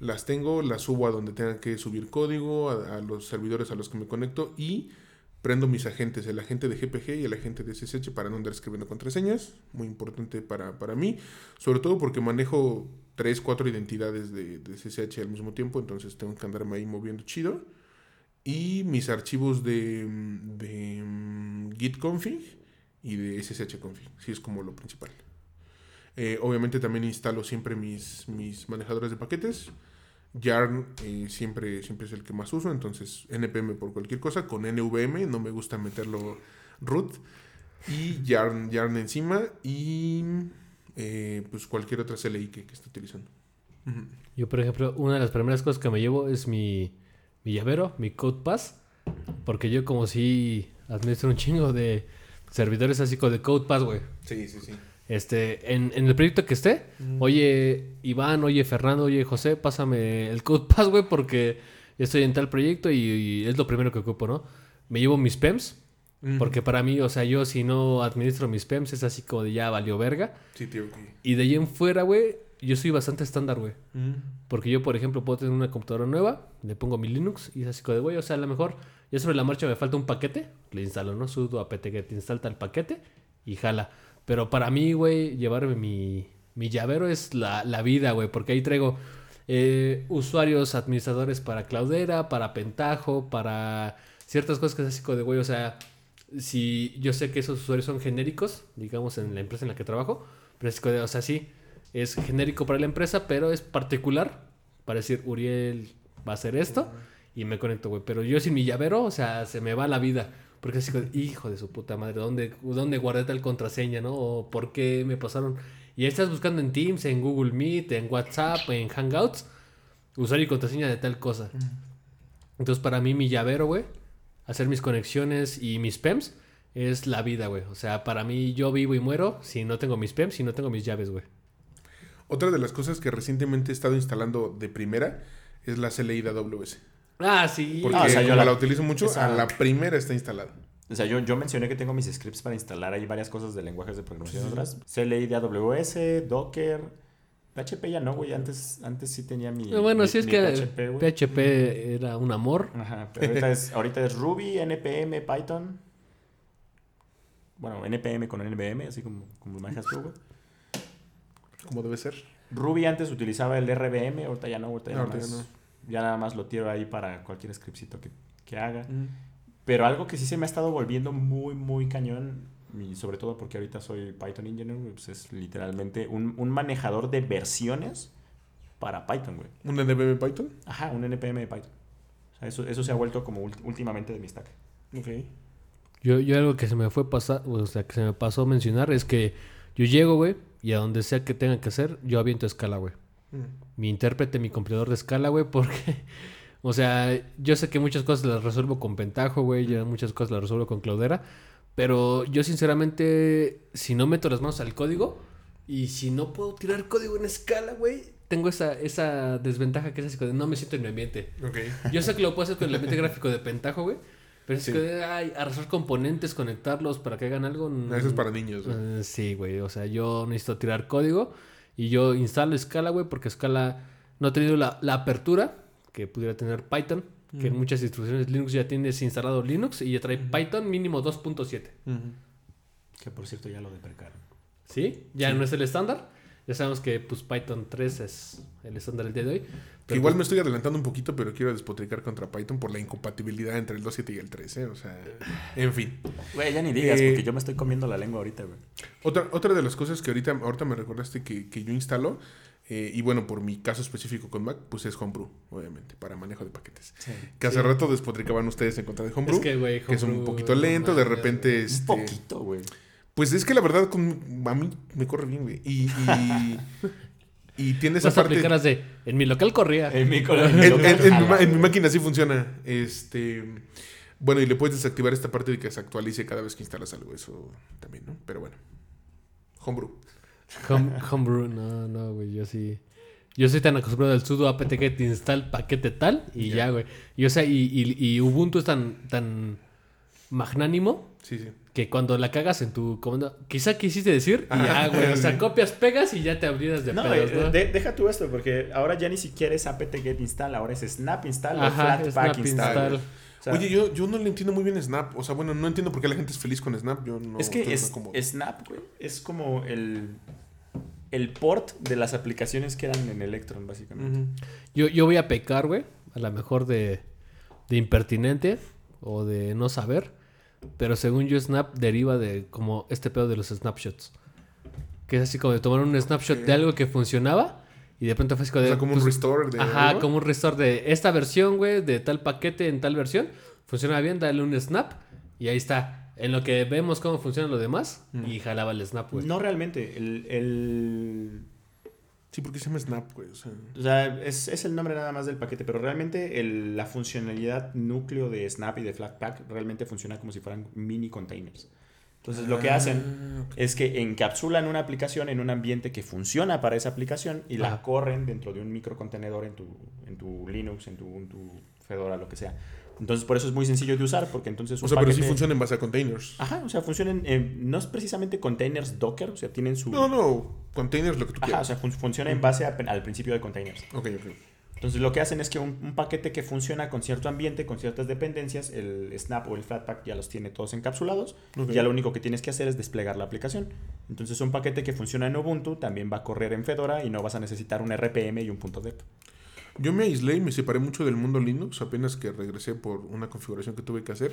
Speaker 2: Las tengo, las subo a donde tengan que subir código, a, los servidores a los que me conecto y prendo mis agentes, el agente de GPG y el agente de SSH para no andar escribiendo contraseñas. Muy importante para, para mí, sobre todo porque manejo 3, 4 identidades de, de SSH al mismo tiempo, entonces tengo que andarme ahí moviendo chido y mis archivos de, de mm, git config y de ssh config, sí es como lo principal. Eh, obviamente también instalo siempre mis, mis manejadores de paquetes. Yarn eh, siempre, siempre es el que más uso, entonces npm por cualquier cosa. Con nvm no me gusta meterlo root. Y Yarn, Yarn encima y eh, pues cualquier otra CLI que, que esté utilizando.
Speaker 1: Yo, por ejemplo, una de las primeras cosas que me llevo es mi, mi llavero, mi CodePass. Porque yo como si administro un chingo de servidores así como de CodePass, güey.
Speaker 2: Sí, sí, sí.
Speaker 1: Este, en, en el proyecto que esté, oye Iván, oye Fernando, oye José, pásame el CodePass, güey, porque yo estoy en tal proyecto y, y es lo primero que ocupo, ¿no? Me llevo mis PEMs, porque para mí, o sea, yo si no administro mis PEMs es así como de ya valió verga.
Speaker 2: Sí, tío.
Speaker 1: Y de ahí en fuera, güey, yo soy bastante estándar, güey. Porque yo, por ejemplo, puedo tener una computadora nueva, le pongo mi Linux y es así como de, güey, o sea, a lo mejor ya sobre la marcha me falta un paquete, le instalo, ¿no? Sudo apt-get, instala el paquete y jala. Pero para mí, güey, llevarme mi, mi llavero es la, la vida, güey, porque ahí traigo eh, usuarios administradores para Cloudera, para Pentaho, para ciertas cosas que es así como de, güey, o sea, si yo sé que esos usuarios son genéricos, digamos, en la empresa en la que trabajo, pero es como de, o sea, sí, es genérico para la empresa, pero es particular para decir, Uriel va a hacer esto y me conecto, güey. Pero yo sin mi llavero, o sea, se me va la vida. Porque así, hijo de su puta madre, ¿dónde, ¿dónde guardé tal contraseña, no? ¿O por qué me pasaron? Y ahí estás buscando en Teams, en Google Meet, en WhatsApp, en Hangouts, usuario y contraseña de tal cosa. Entonces, para mí, mi llavero, güey, hacer mis conexiones y mis PEMs es la vida, güey. O sea, para mí, yo vivo y muero si no tengo mis PEMs, si no tengo mis llaves, güey.
Speaker 2: Otra de las cosas que recientemente he estado instalando de primera es la CLI AWS.
Speaker 1: Ah, sí.
Speaker 2: Porque
Speaker 3: Ah, o sea, yo
Speaker 2: como
Speaker 3: la-
Speaker 2: la, utilizo mucho,
Speaker 3: esa-
Speaker 2: a la primera está instalada.
Speaker 3: O sea, yo, yo mencioné que tengo mis scripts para instalar ahí varias cosas de lenguajes de programación otras. CLI de AWS, Docker. PHP ya no, güey. Antes, antes sí tenía mi.
Speaker 1: Eh, bueno,
Speaker 3: mi-
Speaker 1: sí es
Speaker 3: mi
Speaker 1: que
Speaker 3: PHP, güey.
Speaker 1: PHP era un amor.
Speaker 3: Ajá, pero ahorita es, ahorita es Ruby, NPM, Python. Bueno, NPM con NVM, así como, como manejas tú, güey.
Speaker 2: Como debe ser.
Speaker 3: Ruby antes utilizaba el RBM, ahorita ya no, ahorita ya,
Speaker 2: No,
Speaker 3: nada,
Speaker 2: ahorita
Speaker 3: más,
Speaker 2: ya
Speaker 3: ya nada más lo tiro ahí para cualquier scriptcito que, que haga. Pero algo que sí se me ha estado volviendo muy, muy cañón, y sobre todo porque ahorita soy Python Engineer, pues es literalmente un, un manejador de versiones para Python, güey.
Speaker 2: ¿Un NVM Python?
Speaker 3: Ajá, un NPM de Python. O sea, eso, eso se ha vuelto como últimamente de mi stack.
Speaker 2: Ok.
Speaker 1: Yo, yo algo que se me fue pasar, o sea, que se me pasó mencionar es que yo llego, güey, y a donde sea que tenga que hacer, yo aviento escala, güey. Mi intérprete, mi compilador de escala, güey, porque, o sea, yo sé que muchas cosas las resuelvo con Pentajo, güey, ya muchas cosas las resuelvo con Cloudera, pero yo sinceramente, si no meto las manos al código y si no puedo tirar código en escala, güey, tengo esa, esa desventaja que es así, de no me siento en mi ambiente.
Speaker 2: Ok.
Speaker 1: Yo sé que lo puedo hacer con el ambiente gráfico de Pentajo, güey. Pero es
Speaker 2: Sí.
Speaker 1: que, ay, arrasar componentes, conectarlos para que hagan algo. mm,
Speaker 2: Eso es para niños. güey.
Speaker 1: eh, sí, güey. O sea, yo necesito tirar código y yo instalo Scala, güey, porque Scala no ha tenido la, la apertura que pudiera tener Python, que en muchas distribuciones Linux ya tienes instalado Linux y ya trae Python mínimo 2.7.
Speaker 3: Que por cierto ya lo deprecaron.
Speaker 1: ¿Sí? Ya no es el estándar. Ya sabemos que pues Python 3 es el estándar del día de hoy.
Speaker 2: Que
Speaker 1: Pero,
Speaker 2: igual me
Speaker 1: pues,
Speaker 2: estoy adelantando un poquito, pero quiero despotricar contra Python por la incompatibilidad entre el 2.7 y el 3, ¿eh? O sea, en fin.
Speaker 3: Güey, ya ni digas,
Speaker 2: Eh,
Speaker 3: porque yo me estoy comiendo la lengua ahorita, güey.
Speaker 2: Otra, otra de las cosas que ahorita, ahorita me recordaste que, que yo instalo, eh, y bueno, por mi caso específico con Mac, pues es Homebrew, obviamente, para manejo de paquetes. Que hace
Speaker 1: Sí.
Speaker 2: rato despotricaban ustedes en contra de Homebrew,
Speaker 1: Es que, güey,
Speaker 2: que es un
Speaker 1: Homebrew,
Speaker 2: poquito
Speaker 1: no
Speaker 2: lento, de repente...
Speaker 3: Un
Speaker 2: Este,
Speaker 3: poquito, güey.
Speaker 2: Pues es que la verdad, con, a mí me corre bien, güey. Y, y, y tiene esa parte...
Speaker 1: de, en mi local corría.
Speaker 3: En mi,
Speaker 2: En, en- en mi, ma- en mi máquina sí funciona. Este. Bueno, y le puedes desactivar esta parte de que se actualice cada vez que instalas algo. Eso también, ¿no? Pero bueno. Homebrew.
Speaker 1: Home- homebrew, no, no, güey, yo sí. Yo soy tan acostumbrado al sudo apt-get install paquete tal y
Speaker 2: Ya.
Speaker 1: ya, güey. Y o sea, y, y- y Ubuntu es tan, tan magnánimo
Speaker 2: Sí, sí.
Speaker 1: Que cuando la cagas en tu comando, quizá quisiste decir y ya, güey. O sea, copias, pegas y ya te abridas de
Speaker 3: No,
Speaker 1: pedos,
Speaker 3: eh,
Speaker 1: ¿no?
Speaker 3: de- deja tú esto, porque ahora ya ni siquiera es apt-get install, ahora es snap install o flatpak
Speaker 1: snap
Speaker 3: install.
Speaker 1: install.
Speaker 3: güey. O sea,
Speaker 2: Oye, yo, yo no le entiendo muy bien Snap. O sea, bueno, no entiendo por qué la gente es feliz con Snap. Yo no.
Speaker 3: es que es, snap, güey, es como el, el port de las aplicaciones que eran en Electron, básicamente.
Speaker 1: Yo, yo voy a pecar, güey. A lo mejor de, de impertinente o de no saber. Pero según yo, Snap deriva de como este pedo de los snapshots. Que es así como de tomar un snapshot de algo que funcionaba. Y de pronto fue así como
Speaker 2: O
Speaker 1: de.
Speaker 2: sea, como un
Speaker 1: pues,
Speaker 2: restore de.
Speaker 1: Ajá,
Speaker 2: algo.
Speaker 1: como un restore de esta versión, güey, de tal paquete en tal versión. Funciona bien, dale un snap. Y ahí está. En lo que vemos cómo funciona lo demás. Y jalaba el snap, güey.
Speaker 3: No realmente, el, el-
Speaker 2: Sí, porque se llama Snap, güey. O sea.
Speaker 3: o sea, es, es el nombre nada más del paquete, pero realmente el- la funcionalidad núcleo de Snap y de Flatpak realmente funciona como si fueran mini containers. Entonces lo que hacen
Speaker 2: Ah, ok.
Speaker 3: es que encapsulan una aplicación en un ambiente que funciona para esa aplicación y la corren dentro de un microcontenedor en tu, en tu Linux, en tu Ubuntu, Fedora, lo que sea. Entonces por eso es muy sencillo de usar porque entonces
Speaker 2: O sea, pero sí funciona en base a containers.
Speaker 3: Ajá, o sea, funcionan, eh, no es precisamente containers Docker, o sea, tienen su...
Speaker 2: No, no. Containers, lo que tú
Speaker 3: Ajá, o sea, fun- funciona en base a- al principio de containers.
Speaker 2: Ok, ok.
Speaker 3: Entonces lo que hacen es que un, un paquete que funciona con cierto ambiente, con ciertas dependencias, el Snap o el Flatpak ya los tiene todos encapsulados. Ya lo único que tienes que hacer es desplegar la aplicación. Entonces un paquete que funciona en Ubuntu también va a correr en Fedora y no vas a necesitar un RPM y un punto .dep.
Speaker 2: Yo me aislé y me separé mucho del mundo Linux apenas que regresé por una configuración que tuve que hacer.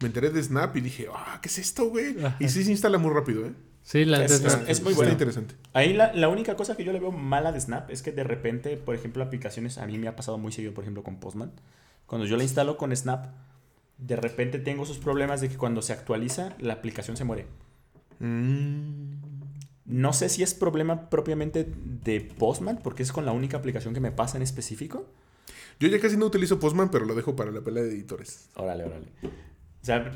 Speaker 2: Me enteré de Snap y dije, ah, ¿qué es esto, güey? Y sí se instala muy rápido, ¿eh?
Speaker 1: Sí, la
Speaker 3: Es-
Speaker 1: neta
Speaker 3: es- es muy
Speaker 2: Está
Speaker 3: bueno.
Speaker 2: interesante.
Speaker 3: Ahí la, la única cosa que yo le veo mala de Snap es que de repente, por ejemplo, aplicaciones, a mí me ha pasado muy seguido, por ejemplo, con Postman. Cuando yo la instalo con Snap, de repente tengo esos problemas de que cuando se actualiza, la aplicación se muere.
Speaker 2: Mm.
Speaker 3: No sé si es problema propiamente de Postman, porque es con la única aplicación que me pasa en específico.
Speaker 2: Yo ya casi no utilizo Postman, pero lo dejo para la pelea de editores.
Speaker 3: Órale, órale. O sea,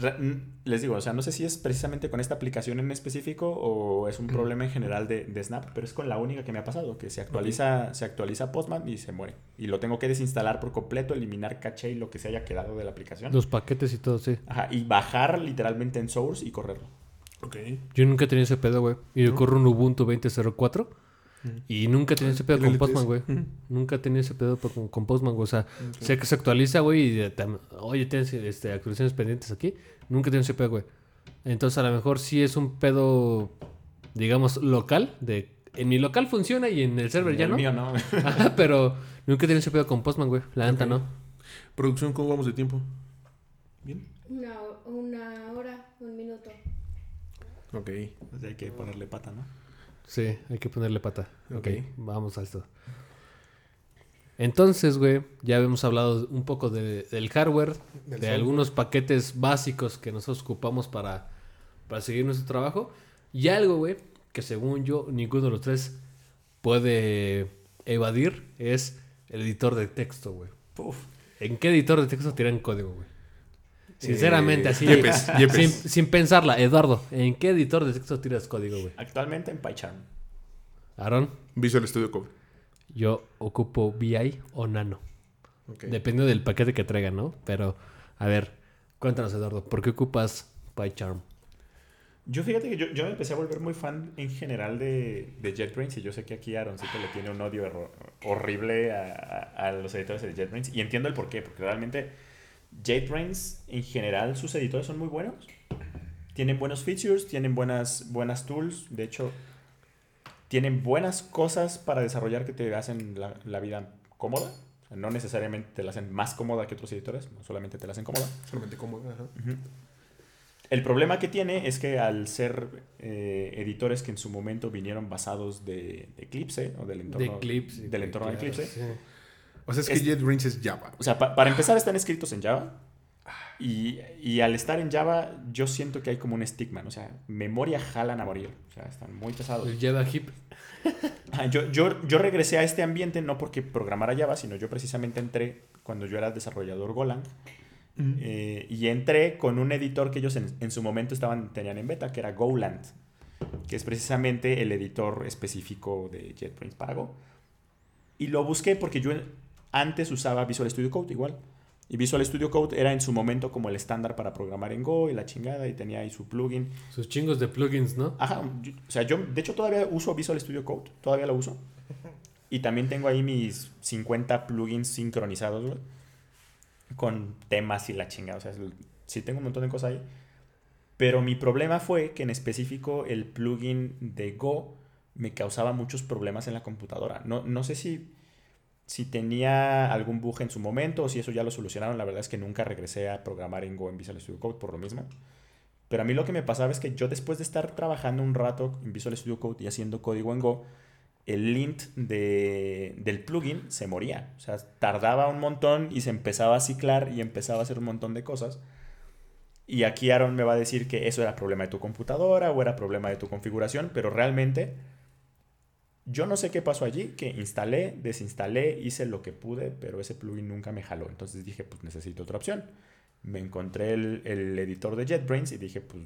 Speaker 3: les digo, o sea, no sé si es precisamente con esta aplicación en específico o es un problema en general de, de Snap, pero es con la única que me ha pasado, que se actualiza, se actualiza Postman y se muere. Y lo tengo que desinstalar por completo, eliminar caché y lo que se haya quedado de la aplicación.
Speaker 1: Los paquetes y todo, sí.
Speaker 3: Ajá, y bajar literalmente en Source y correrlo.
Speaker 2: Ok.
Speaker 1: Yo nunca he tenido ese pedo, güey. Y yo corro un Ubuntu 20.04 y nunca he tenido ese pedo con. Postman, güey. Nunca he tenido ese pedo con, con Postman, güey. O sea, sé que se actualiza, güey, y oye, tienes este, actualizaciones pendientes aquí. Nunca he tenido ese pedo, güey. Entonces, a lo mejor sí es un pedo, digamos, local. de En mi local funciona y en el server ya
Speaker 3: El
Speaker 1: no.
Speaker 3: mío no.
Speaker 1: Ajá, pero nunca he tenido ese pedo con Postman, güey. La neta no.
Speaker 2: Producción, ¿cómo vamos de tiempo? Bien.
Speaker 4: Una, una hora, un minuto.
Speaker 2: Ok.
Speaker 3: Pues hay que ponerle pata, ¿no?
Speaker 1: Sí, hay que ponerle pata. Ok,
Speaker 2: Ok.
Speaker 1: vamos a esto. Entonces, güey, ya habíamos hablado un poco de- del hardware,
Speaker 2: Del
Speaker 1: de
Speaker 2: software.
Speaker 1: algunos paquetes básicos que nosotros ocupamos para, para seguir nuestro trabajo. Y algo, güey, que según yo, ninguno de los tres puede evadir, es el editor de texto, güey. ¿En qué editor de texto tiran código, güey? Sinceramente,
Speaker 2: Eh,
Speaker 1: así.
Speaker 2: Yepes, Yepes.
Speaker 1: Sin, sin pensarla, Eduardo, ¿en qué editor de texto tiras código, güey?
Speaker 3: Actualmente en PyCharm.
Speaker 1: Aaron.
Speaker 2: Visual Studio Code.
Speaker 1: Yo ocupo VI o Nano. Depende del paquete que traigan, ¿no? Pero, a ver, cuéntanos, Eduardo, ¿por qué ocupas PyCharm?
Speaker 3: Yo fíjate que yo, yo me empecé a volver muy fan en general de, de JetBrains y yo sé que aquí Aaroncito le tiene un odio horrible a, a- a los editores de JetBrains y entiendo el por qué, porque realmente JetBrains en general sus editores son muy buenos. Tienen buenos features, tienen buenas, buenas tools, de hecho tienen buenas cosas para desarrollar que te hacen la, la vida cómoda. O sea, No necesariamente te la hacen más cómoda que otros editores, no solamente te la hacen cómoda.
Speaker 2: Solamente. Ajá.
Speaker 3: Ujú. El problema que tiene es que al ser eh, editores que en su momento vinieron basados de, de Eclipse o del entorno,
Speaker 1: de Eclipse.
Speaker 3: del entorno de
Speaker 1: claro,
Speaker 3: Eclipse,
Speaker 1: sí.
Speaker 2: O sea, es que
Speaker 3: Es-
Speaker 2: JetBrains es Java.
Speaker 3: o sea, pa- para empezar están escritos en Java y, y al estar en Java yo siento que hay como un estigma, ¿no? o sea, memoria jalan a morir, o sea, están muy pesados.
Speaker 1: El Java Hip.
Speaker 3: Ah, Yo, yo, yo regresé a este ambiente no porque programara Java, sino yo precisamente entré cuando yo era desarrollador Golang. eh, y entré con un editor que ellos en, en su momento estaban, tenían en beta, que era Goland, que es precisamente el editor específico de JetBrains para Go. Y lo busqué porque yo antes usaba Visual Studio Code igual. Y Visual Studio Code era en su momento como el estándar para programar en Go y la chingada, y tenía ahí su plugin.
Speaker 1: Sus chingos de plugins, ¿no?
Speaker 3: Ajá, yo- o sea, yo de hecho todavía uso Visual Studio Code, todavía lo uso. Y también tengo ahí mis 50 plugins sincronizados, güey, con temas y la chingada, o sea, sí tengo un montón de cosas ahí. Pero mi problema fue que en específico el plugin de Go me causaba muchos problemas en la computadora. No, no sé si, si tenía algún bug en su momento o si eso ya lo solucionaron. La verdad es que nunca regresé a programar en Go en Visual Studio Code por lo mismo. Pero a mí lo que me pasaba es que yo después de estar trabajando un rato en Visual Studio Code y haciendo código en Go, el lint de, del plugin se moría. O sea, tardaba un montón y se empezaba a ciclar y empezaba a hacer un montón de cosas. Y aquí Aaron me va a decir que eso era problema de tu computadora o era problema de tu configuración, pero realmente yo no sé qué pasó allí, que instalé, desinstalé, hice lo que pude, pero ese plugin nunca me jaló. Entonces dije, pues necesito otra opción. Me encontré el, el editor de JetBrains y dije, pues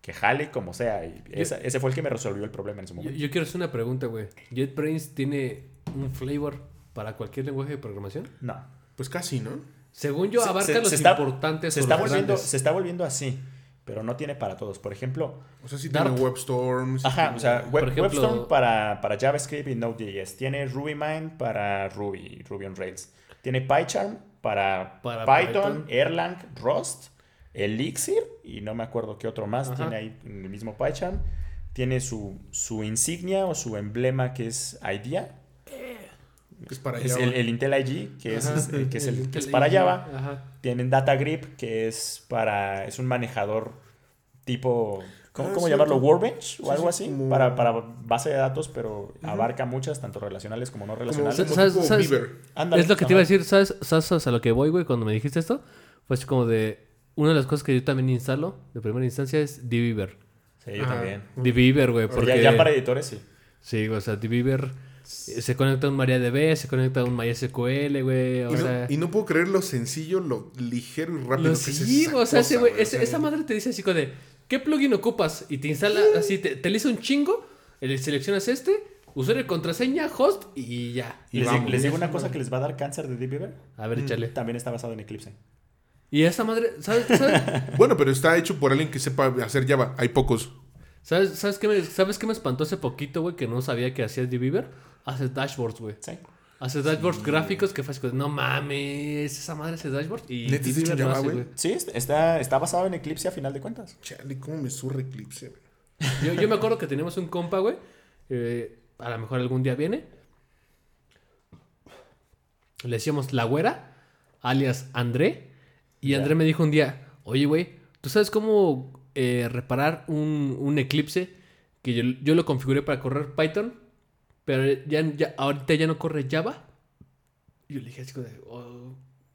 Speaker 3: que jale como sea. Y esa- ese fue el que me resolvió el problema en su
Speaker 1: Yo,
Speaker 3: momento.
Speaker 1: yo quiero hacer una pregunta, güey. ¿JetBrains tiene un flavor para cualquier lenguaje de programación?
Speaker 3: No.
Speaker 2: Pues casi, ¿no?
Speaker 1: Según yo, abarca
Speaker 3: se-
Speaker 1: los
Speaker 3: se está-
Speaker 1: importantes
Speaker 3: Se está, volviendo, se está volviendo así, pero no tiene para todos. Por ejemplo,
Speaker 2: O sea, sí
Speaker 1: Dart.
Speaker 2: tiene WebStorm.
Speaker 3: Ajá,
Speaker 2: tiene-
Speaker 3: o sea, Web,
Speaker 1: Por ejemplo-
Speaker 3: WebStorm para, para JavaScript y Node.js. Tiene RubyMine para Ruby, Ruby on Rails. Tiene PyCharm para,
Speaker 1: Para
Speaker 3: Python,
Speaker 1: Python.
Speaker 3: Erlang, Rust, Elixir y no me acuerdo qué otro más
Speaker 1: Ajá.
Speaker 3: tiene ahí en el mismo PyCharm. Tiene su, su insignia o su emblema que es IDEA.
Speaker 2: Que es para
Speaker 3: Es
Speaker 2: Java.
Speaker 3: el, el Intel IG, que es,
Speaker 1: Ajá,
Speaker 3: es- que es, el, que
Speaker 1: Intel
Speaker 3: es para
Speaker 1: IG,
Speaker 3: Java.
Speaker 1: Ajá.
Speaker 3: Tienen DataGrip, que es para. es un manejador tipo. ¿Cómo,
Speaker 2: Ah,
Speaker 3: cómo llamarlo? Workbench
Speaker 2: Sí,
Speaker 3: o algo
Speaker 2: sí,
Speaker 3: así.
Speaker 2: como-
Speaker 3: Para, para base de datos, pero abarca muchas, tanto relacionales como no
Speaker 2: Como,
Speaker 3: relacionales.
Speaker 2: como
Speaker 1: ¿Sabes-
Speaker 2: tipo
Speaker 1: sabes- Es lo que te iba a decir, ¿sabes, ¿sabes a lo que voy, güey? Cuando me dijiste esto, fue así como de... Una de las cosas que yo también instalo de primera instancia es Dbeaver.
Speaker 3: Sí, yo
Speaker 2: Ajá.
Speaker 3: también.
Speaker 1: Dbeaver, güey, porque...
Speaker 3: Ya, ya para editores, sí.
Speaker 1: Sí, o sea, Eh, Se conecta a un MariaDB, se conecta a un MySQL, güey. O
Speaker 2: y,
Speaker 1: sea,
Speaker 2: no, y no puedo creer lo sencillo, lo ligero y rápido
Speaker 1: lo
Speaker 2: que es
Speaker 1: sí,
Speaker 2: esa
Speaker 1: o sea, ese
Speaker 2: cosa,
Speaker 1: güey, ese-
Speaker 2: sea,
Speaker 1: esa madre te dice así como de, ¿qué plugin ocupas? Y te instala así, te, te lisa un chingo, le seleccionas este, usuario contraseña, host y ya.
Speaker 2: Y
Speaker 3: les,
Speaker 2: vamos.
Speaker 3: digo, les digo una cosa que les va a dar cáncer de Deep Beaver.
Speaker 1: A ver, échale.
Speaker 3: También está basado en Eclipse.
Speaker 1: Y esa madre, ¿sabes, sabes,
Speaker 2: Bueno, pero está hecho por alguien que sepa hacer Java. Hay pocos.
Speaker 1: ¿Sabes, sabes qué me, ¿sabes qué me espantó hace poquito, güey? Que no sabía que hacía Beaver. Hace dashboards, güey.
Speaker 3: Sí.
Speaker 1: Hace dashboards gráficos que fue no mames, esa madre hace dashboards. Y
Speaker 2: ¿Neta
Speaker 1: hace,
Speaker 2: güey?
Speaker 3: Sí, está, está basado en Eclipse a final de cuentas.
Speaker 2: Chale, cómo me surre Eclipse, güey.
Speaker 1: Yo, yo me acuerdo que teníamos un compa, güey. eh, a lo mejor algún día viene. Le decíamos la güera, alias André. Y. André me dijo un día, oye, güey, ¿tú sabes cómo eh, reparar un, un eclipse? Que yo, yo lo configuré para correr Python, pero ya, ya, ahorita ya no corre Java. Y yo le dije así "Oh,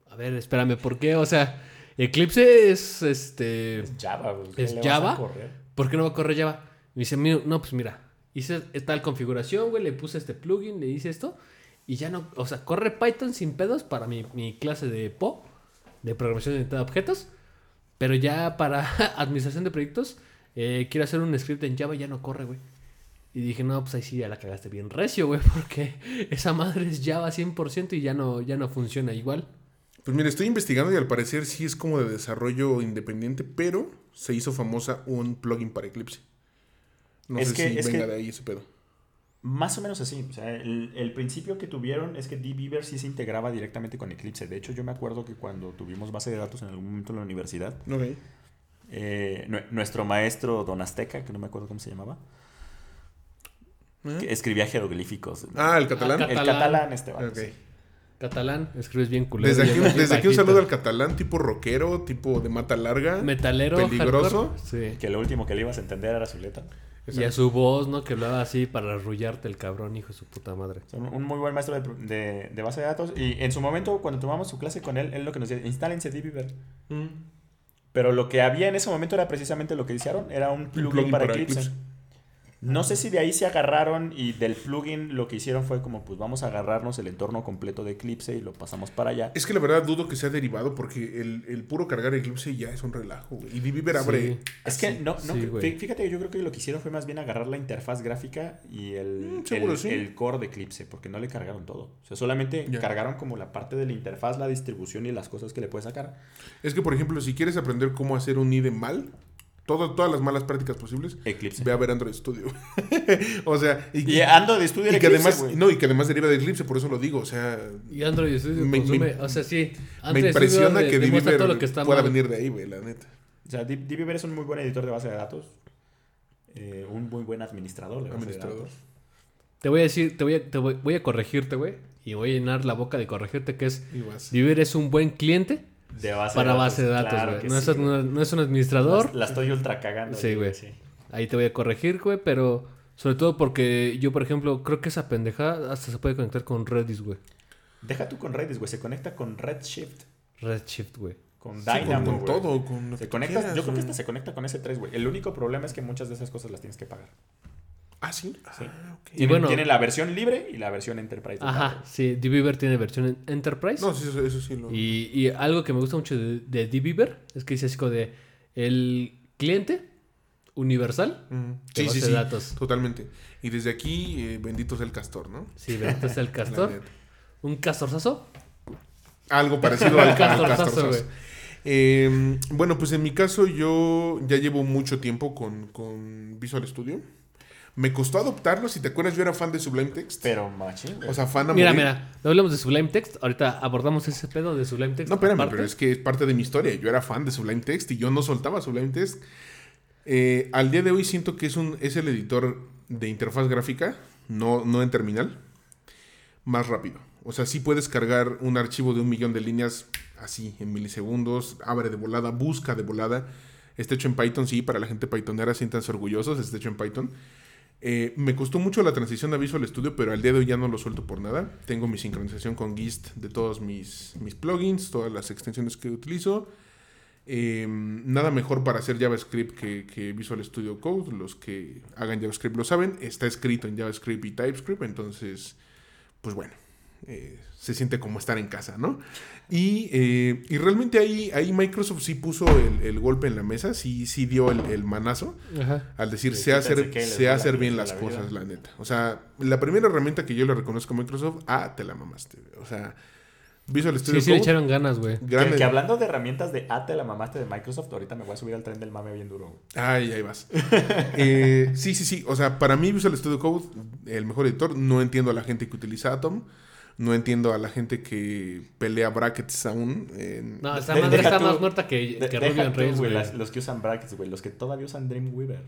Speaker 1: a ver, espérame, ¿por qué? O sea, Eclipse es este...
Speaker 3: Es Java, güey. ¿Qué
Speaker 1: ¿Es Java?
Speaker 3: correr?
Speaker 1: ¿Por qué no va a correr Java? Me dice, "Mira, no, pues mira, hice tal configuración, güey, le puse este plugin, le hice esto, y ya no, o sea, corre Python sin pedos para mi, mi clase de PO, de programación orientada a objetos, pero ya para administración de proyectos, eh, quiero hacer un script en Java y ya no corre, güey. Y dije, no, pues ahí sí ya la cagaste bien recio, güey, porque esa madre es Java 100% y ya no, ya no funciona igual.
Speaker 2: Pues mira, estoy investigando y al parecer sí es como de desarrollo independiente, pero se hizo famosa un plugin para Eclipse. No
Speaker 3: Es
Speaker 2: sé
Speaker 3: que-
Speaker 2: si
Speaker 3: es
Speaker 2: venga
Speaker 3: que-
Speaker 2: de ahí ese pedo.
Speaker 3: Más o menos así. O sea, el, el principio que tuvieron es que dbeaver sí se integraba directamente con Eclipse. De hecho, yo me acuerdo que cuando tuvimos base de datos en algún momento en la universidad, eh, nue- nuestro maestro Don Azteca, que no me acuerdo cómo se llamaba,
Speaker 2: ¿Eh?
Speaker 3: que escribía jeroglíficos.
Speaker 2: Ah, el catalán.
Speaker 1: Ah,
Speaker 3: el
Speaker 1: catalán.
Speaker 3: este sí.
Speaker 1: Catalán, escribes bien culero.
Speaker 2: Desde aquí, desde un saludo al catalán, tipo rockero, tipo de mata larga.
Speaker 1: Metalero.
Speaker 2: Peligroso.
Speaker 1: hardcore, Sí.
Speaker 3: Que lo último que le ibas a entender era su letra.
Speaker 1: Y a su voz, ¿no? Que hablaba así para arrullarte el cabrón, hijo de su puta madre.
Speaker 3: Un, muy buen maestro de, pro- de- de base de datos. Y en su momento, cuando tomamos su clase con él, él lo que nos decía, instálense dbeaver.
Speaker 2: Mm.
Speaker 3: Pero lo que había en ese momento era precisamente lo que hicieron, era un plugin,
Speaker 2: plugin
Speaker 3: para,
Speaker 2: para
Speaker 3: Eclipse.
Speaker 2: Eclipse.
Speaker 3: No sé si de ahí se agarraron y del plugin lo que hicieron fue como, pues vamos a agarrarnos el entorno completo de Eclipse y lo pasamos para allá.
Speaker 2: Es que la verdad dudo que sea derivado porque el, el puro cargar Eclipse ya es un relajo, güey. Y Diviver abre.
Speaker 1: Sí.
Speaker 3: Es que no, no
Speaker 1: Sí,
Speaker 3: fíjate que yo creo que lo que hicieron fue más bien agarrar la interfaz gráfica y el,
Speaker 2: Mm,
Speaker 3: el,
Speaker 2: sí.
Speaker 3: el core de Eclipse, porque no le cargaron todo. O sea, solamente
Speaker 2: Ya.
Speaker 3: cargaron como la parte de la interfaz, la distribución y las cosas que le puedes sacar.
Speaker 2: Es que, por ejemplo, si quieres aprender cómo hacer un IDE mal, todo- todas las malas prácticas posibles,
Speaker 3: Eclipse.
Speaker 2: ve a ver Android Studio. o sea, y,
Speaker 3: Y ando de estudio
Speaker 2: y que
Speaker 3: Eclipse,
Speaker 2: además, no, y que además deriva de Eclipse, por eso lo digo. O sea,
Speaker 1: Y Android Studio
Speaker 2: Me-
Speaker 1: consume,
Speaker 2: me-
Speaker 1: o sea, sí.
Speaker 2: me
Speaker 1: Android
Speaker 2: impresiona
Speaker 1: Studio
Speaker 2: que Diviver pueda
Speaker 1: mal.
Speaker 2: venir de ahí, güey, la neta.
Speaker 3: O sea, DBeaver es un muy buen editor de base de datos. eh, un muy buen administrador de base
Speaker 2: Administrador.
Speaker 3: de datos.
Speaker 1: Te voy a decir, te voy a, te voy, voy a corregirte, güey. Y voy a llenar la boca de corregirte que es... Vivir es un buen cliente
Speaker 3: De base
Speaker 1: para
Speaker 3: de
Speaker 1: base de datos,
Speaker 3: claro
Speaker 1: güey.
Speaker 3: que
Speaker 1: no,
Speaker 3: sí,
Speaker 1: es,
Speaker 3: güey.
Speaker 1: no, no es un administrador.
Speaker 3: La, la estoy ultra cagando.
Speaker 1: Sí,
Speaker 3: ahí,
Speaker 1: güey.
Speaker 3: sí.
Speaker 1: Ahí te voy a corregir, güey, pero... Sobre todo porque yo, por ejemplo, creo que esa pendejada hasta se puede conectar con Redis, güey.
Speaker 3: Deja tú con Redis, güey. Se conecta con Redshift.
Speaker 1: Redshift, güey.
Speaker 3: Con
Speaker 2: Sí, con,
Speaker 3: Dynamo,
Speaker 2: con todo, con lo
Speaker 3: Se
Speaker 2: que
Speaker 3: conecta,
Speaker 2: quieras,
Speaker 3: yo creo que esta se conecta con S3, güey. El único problema es que muchas de esas cosas las tienes que pagar.
Speaker 2: Ah, sí.
Speaker 3: Sí.
Speaker 2: Ah,
Speaker 3: Tienen,
Speaker 1: bueno-
Speaker 3: tienen la versión libre y la versión Enterprise. de
Speaker 1: Ajá,
Speaker 3: pago.
Speaker 1: sí. Dbeaver tiene versión en Enterprise.
Speaker 2: No, sí, eso, eso sí lo.
Speaker 1: Y, y algo que me gusta mucho de, de Dbeaver es que dice así como de... El cliente universal
Speaker 2: Mm.
Speaker 1: de
Speaker 2: Sí,
Speaker 1: base
Speaker 2: sí,
Speaker 1: de
Speaker 2: sí.
Speaker 1: datos.
Speaker 2: Totalmente. Y desde aquí, eh, bendito sea el castor, ¿no?
Speaker 1: Sí, bendito sea el castor. Un castorzazo.
Speaker 2: Algo parecido al
Speaker 1: Castorzazo.
Speaker 2: Eh, bueno, pues en mi caso yo ya llevo mucho tiempo con, con Visual Studio. Me costó adoptarlo, si te acuerdas, yo era fan de Sublime Text.
Speaker 3: Pero machín,
Speaker 2: o sea, fan a
Speaker 1: Mira,
Speaker 2: morir.
Speaker 1: mira, no hablamos de Sublime Text. Ahorita abordamos ese pedo de Sublime Text.
Speaker 2: No, espérame,
Speaker 1: aparte.
Speaker 2: pero es que es parte de mi historia. Yo era fan de Sublime Text y yo no soltaba Sublime Text. Eh, al día de hoy siento que es, un, es el editor de interfaz gráfica, no, no en terminal, más rápido. O sea, sí puedes cargar un archivo de un millón de líneas así, en milisegundos, abre de volada, busca de volada. Está hecho en Python, sí, para la gente pythonera, siéntanse orgullosos, está hecho en Python. Eh, me costó mucho la transición a Visual Studio, pero al día de hoy ya no lo suelto por nada. Tengo mi sincronización con GIST de todos mis, mis plugins, todas las extensiones que utilizo. Eh, nada mejor para hacer JavaScript que Visual Studio Code. Los que hagan JavaScript lo saben. Está escrito en JavaScript y TypeScript. Entonces, pues bueno, eh, se siente como estar en casa, ¿no? Y, eh, y realmente ahí, ahí Microsoft sí puso el, el golpe en la mesa, sí, sí dio el, el manazo
Speaker 1: Ajá.
Speaker 2: al decir,
Speaker 3: Sí,
Speaker 2: sé hacer, sé
Speaker 3: la
Speaker 2: hacer bien las
Speaker 3: la
Speaker 2: cosas,
Speaker 3: vida.
Speaker 2: la neta. O sea, la primera herramienta que yo le reconozco a Microsoft, ah, te la mamaste. O sea, Visual Studio
Speaker 1: Sí, sí le
Speaker 2: Code,
Speaker 1: echaron ganas, güey.
Speaker 3: Que, hablando de herramientas de ate la mamaste de Microsoft, ahorita me voy a subir al tren del mame bien duro. güey.
Speaker 2: Ay, ahí vas. Eh, sí, sí, sí. O sea, para mí Visual Studio Code, el mejor editor. No entiendo a la gente que utiliza Atom. No entiendo a la gente que pelea brackets aún. en-
Speaker 1: No, esta
Speaker 3: De-
Speaker 1: madre está
Speaker 3: tú-
Speaker 1: más muerta que,
Speaker 3: De-
Speaker 1: que
Speaker 3: deja
Speaker 1: Ruby on
Speaker 3: tú,
Speaker 1: Rails,
Speaker 3: güey, las- los que usan brackets, güey, los que todavía usan Dreamweaver.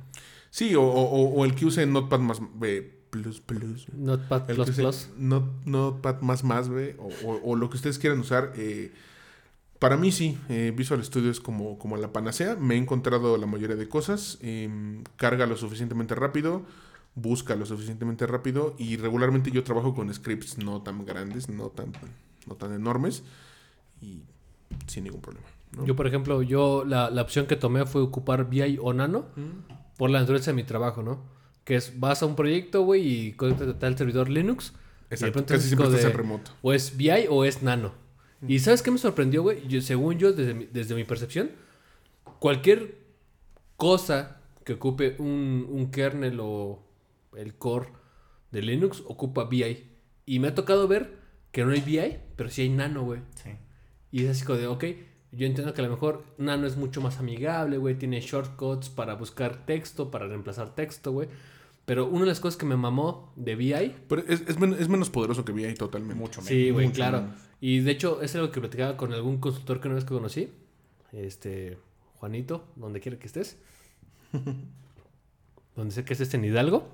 Speaker 2: Sí, o, o- o el que use Notepad más eh, plus plus.
Speaker 1: Notepad
Speaker 2: El
Speaker 1: Plus Plus.
Speaker 2: Not- Notepad más más, güey. O, o- o lo que ustedes quieran usar. eh, para mí sí, eh, Visual Studio es como, como la panacea. Me he encontrado la mayoría de cosas. em, carga lo suficientemente rápido. Busca lo suficientemente rápido. Y regularmente yo trabajo con scripts no tan grandes, no tan, no tan enormes. Y sin ningún problema. ¿no?
Speaker 1: Yo, por ejemplo, yo la, la opción que tomé fue ocupar VI o Nano por la naturaleza de mi trabajo, ¿no? Que es, vas a un proyecto, güey, y conéctate al servidor Linux. y de
Speaker 2: Exacto. Casi siempre estás
Speaker 1: de-
Speaker 2: en remoto.
Speaker 1: O es VI o es Nano. ¿Y sabes qué me sorprendió, güey? Yo, según yo, desde mi, desde mi percepción, cualquier cosa que ocupe un, un kernel o el core de Linux ocupa VI. Y me ha tocado ver que no hay VI, pero sí hay Nano, güey.
Speaker 3: Sí.
Speaker 1: Y es así como de, ok, yo entiendo que a lo mejor Nano es mucho más amigable, güey. Tiene shortcuts para buscar texto, para reemplazar texto, güey. Pero una de las cosas que me mamó de VI
Speaker 2: Pero es, es men- es menos poderoso que VI totalmente.
Speaker 3: Mucho menos.
Speaker 1: Sí, güey, claro.
Speaker 2: menos.
Speaker 1: Y de hecho, es algo que platicaba con algún consultor que una vez que conocí. Este, Juanito, donde quiera que estés. donde sé que estés en Hidalgo.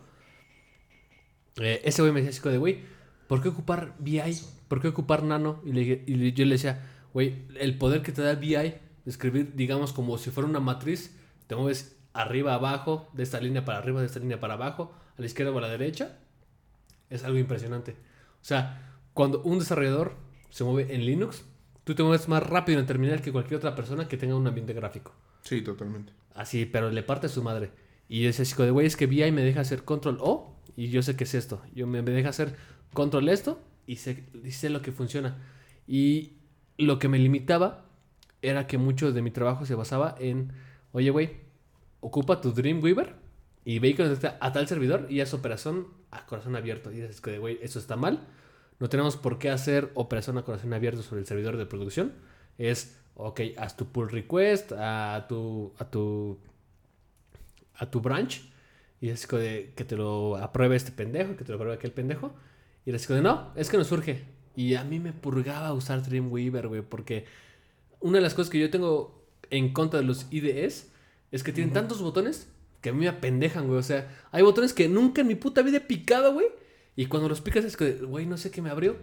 Speaker 1: Eh, ese güey me decía así de, güey, ¿por qué ocupar VI? ¿Por qué ocupar Nano? Y, le y yo le decía, güey, el poder que te da VI, de escribir, digamos, como si fuera una matriz, te mueves arriba, abajo, de esta línea para arriba, de esta línea para abajo, a la izquierda o a la derecha, es algo impresionante. O sea, cuando un desarrollador se mueve en Linux, tú te mueves más rápido en terminal que cualquier otra persona que tenga un ambiente gráfico.
Speaker 2: Sí, totalmente.
Speaker 1: Así, pero le parte a su madre. Y yo decía así como de, güey, es que VI me deja hacer control O y yo sé que es esto. Yo me, me deja hacer control esto y sé, y lo que funciona. Y lo que me limitaba era que mucho de mi trabajo se basaba en, oye, güey, ocupa tu Dreamweaver y ve y conecta a tal servidor y haz operación a corazón abierto. Y dices que, güey, eso está mal. No tenemos por qué hacer operación a corazón abierto sobre el servidor de producción. Es, ok, haz tu pull request a tu, a tu, a tu branch y es como de que te lo apruebe este pendejo, que te lo apruebe aquel pendejo. Y es como de, no, es que no surge. Y a mí me purgaba usar Dreamweaver, güey, porque una de las cosas que yo tengo en contra de los IDEs es que tienen tantos botones que a mí me apendejan, güey. O sea, hay botones que nunca en mi puta vida he picado, güey. Y cuando los picas es que, güey, no sé qué me abrió.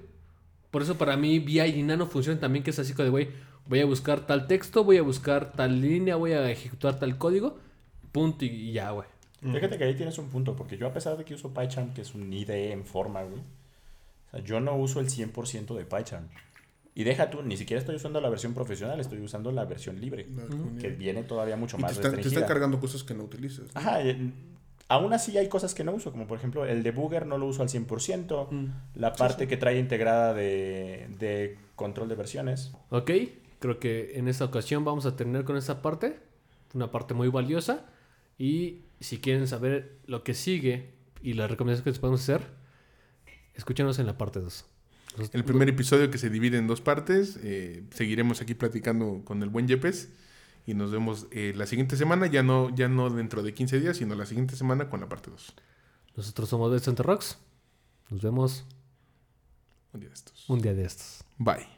Speaker 1: Por eso para mí VI y Nano funcionan también, que es así como de, güey, voy a buscar tal texto, voy a buscar tal línea, voy a ejecutar tal código, punto y ya, güey.
Speaker 3: Fíjate que ahí tienes un punto, porque yo a pesar de que uso PyCharm, que es un IDE en forma, güey, o sea, yo no uso el 100% de PyCharm. Y deja tú, ni siquiera estoy usando la versión profesional, estoy usando la versión libre, que viene todavía mucho
Speaker 2: Y te
Speaker 3: más
Speaker 2: están, te
Speaker 3: restringida.
Speaker 2: están cargando cosas que no utilizas. ¿no?
Speaker 3: Ajá, eh, aún así hay cosas que no uso, como por ejemplo el debugger no lo uso al 100%, la parte que trae integrada de, de control de versiones.
Speaker 1: Ok, creo que en esta ocasión vamos a terminar con esta parte, una parte muy valiosa. Y si quieren saber lo que sigue y las recomendaciones que les podemos hacer, escúchenos en la parte 2.
Speaker 2: El primer episodio que se divide en dos partes. eh, seguiremos aquí platicando con el buen Yepes. Y nos vemos eh, la siguiente semana, ya no, ya no dentro de 15 días, sino la siguiente semana con la parte 2.
Speaker 1: Nosotros somos de Center Rocks. Nos vemos
Speaker 2: Un día de estos.
Speaker 1: un día de estos.
Speaker 2: Bye.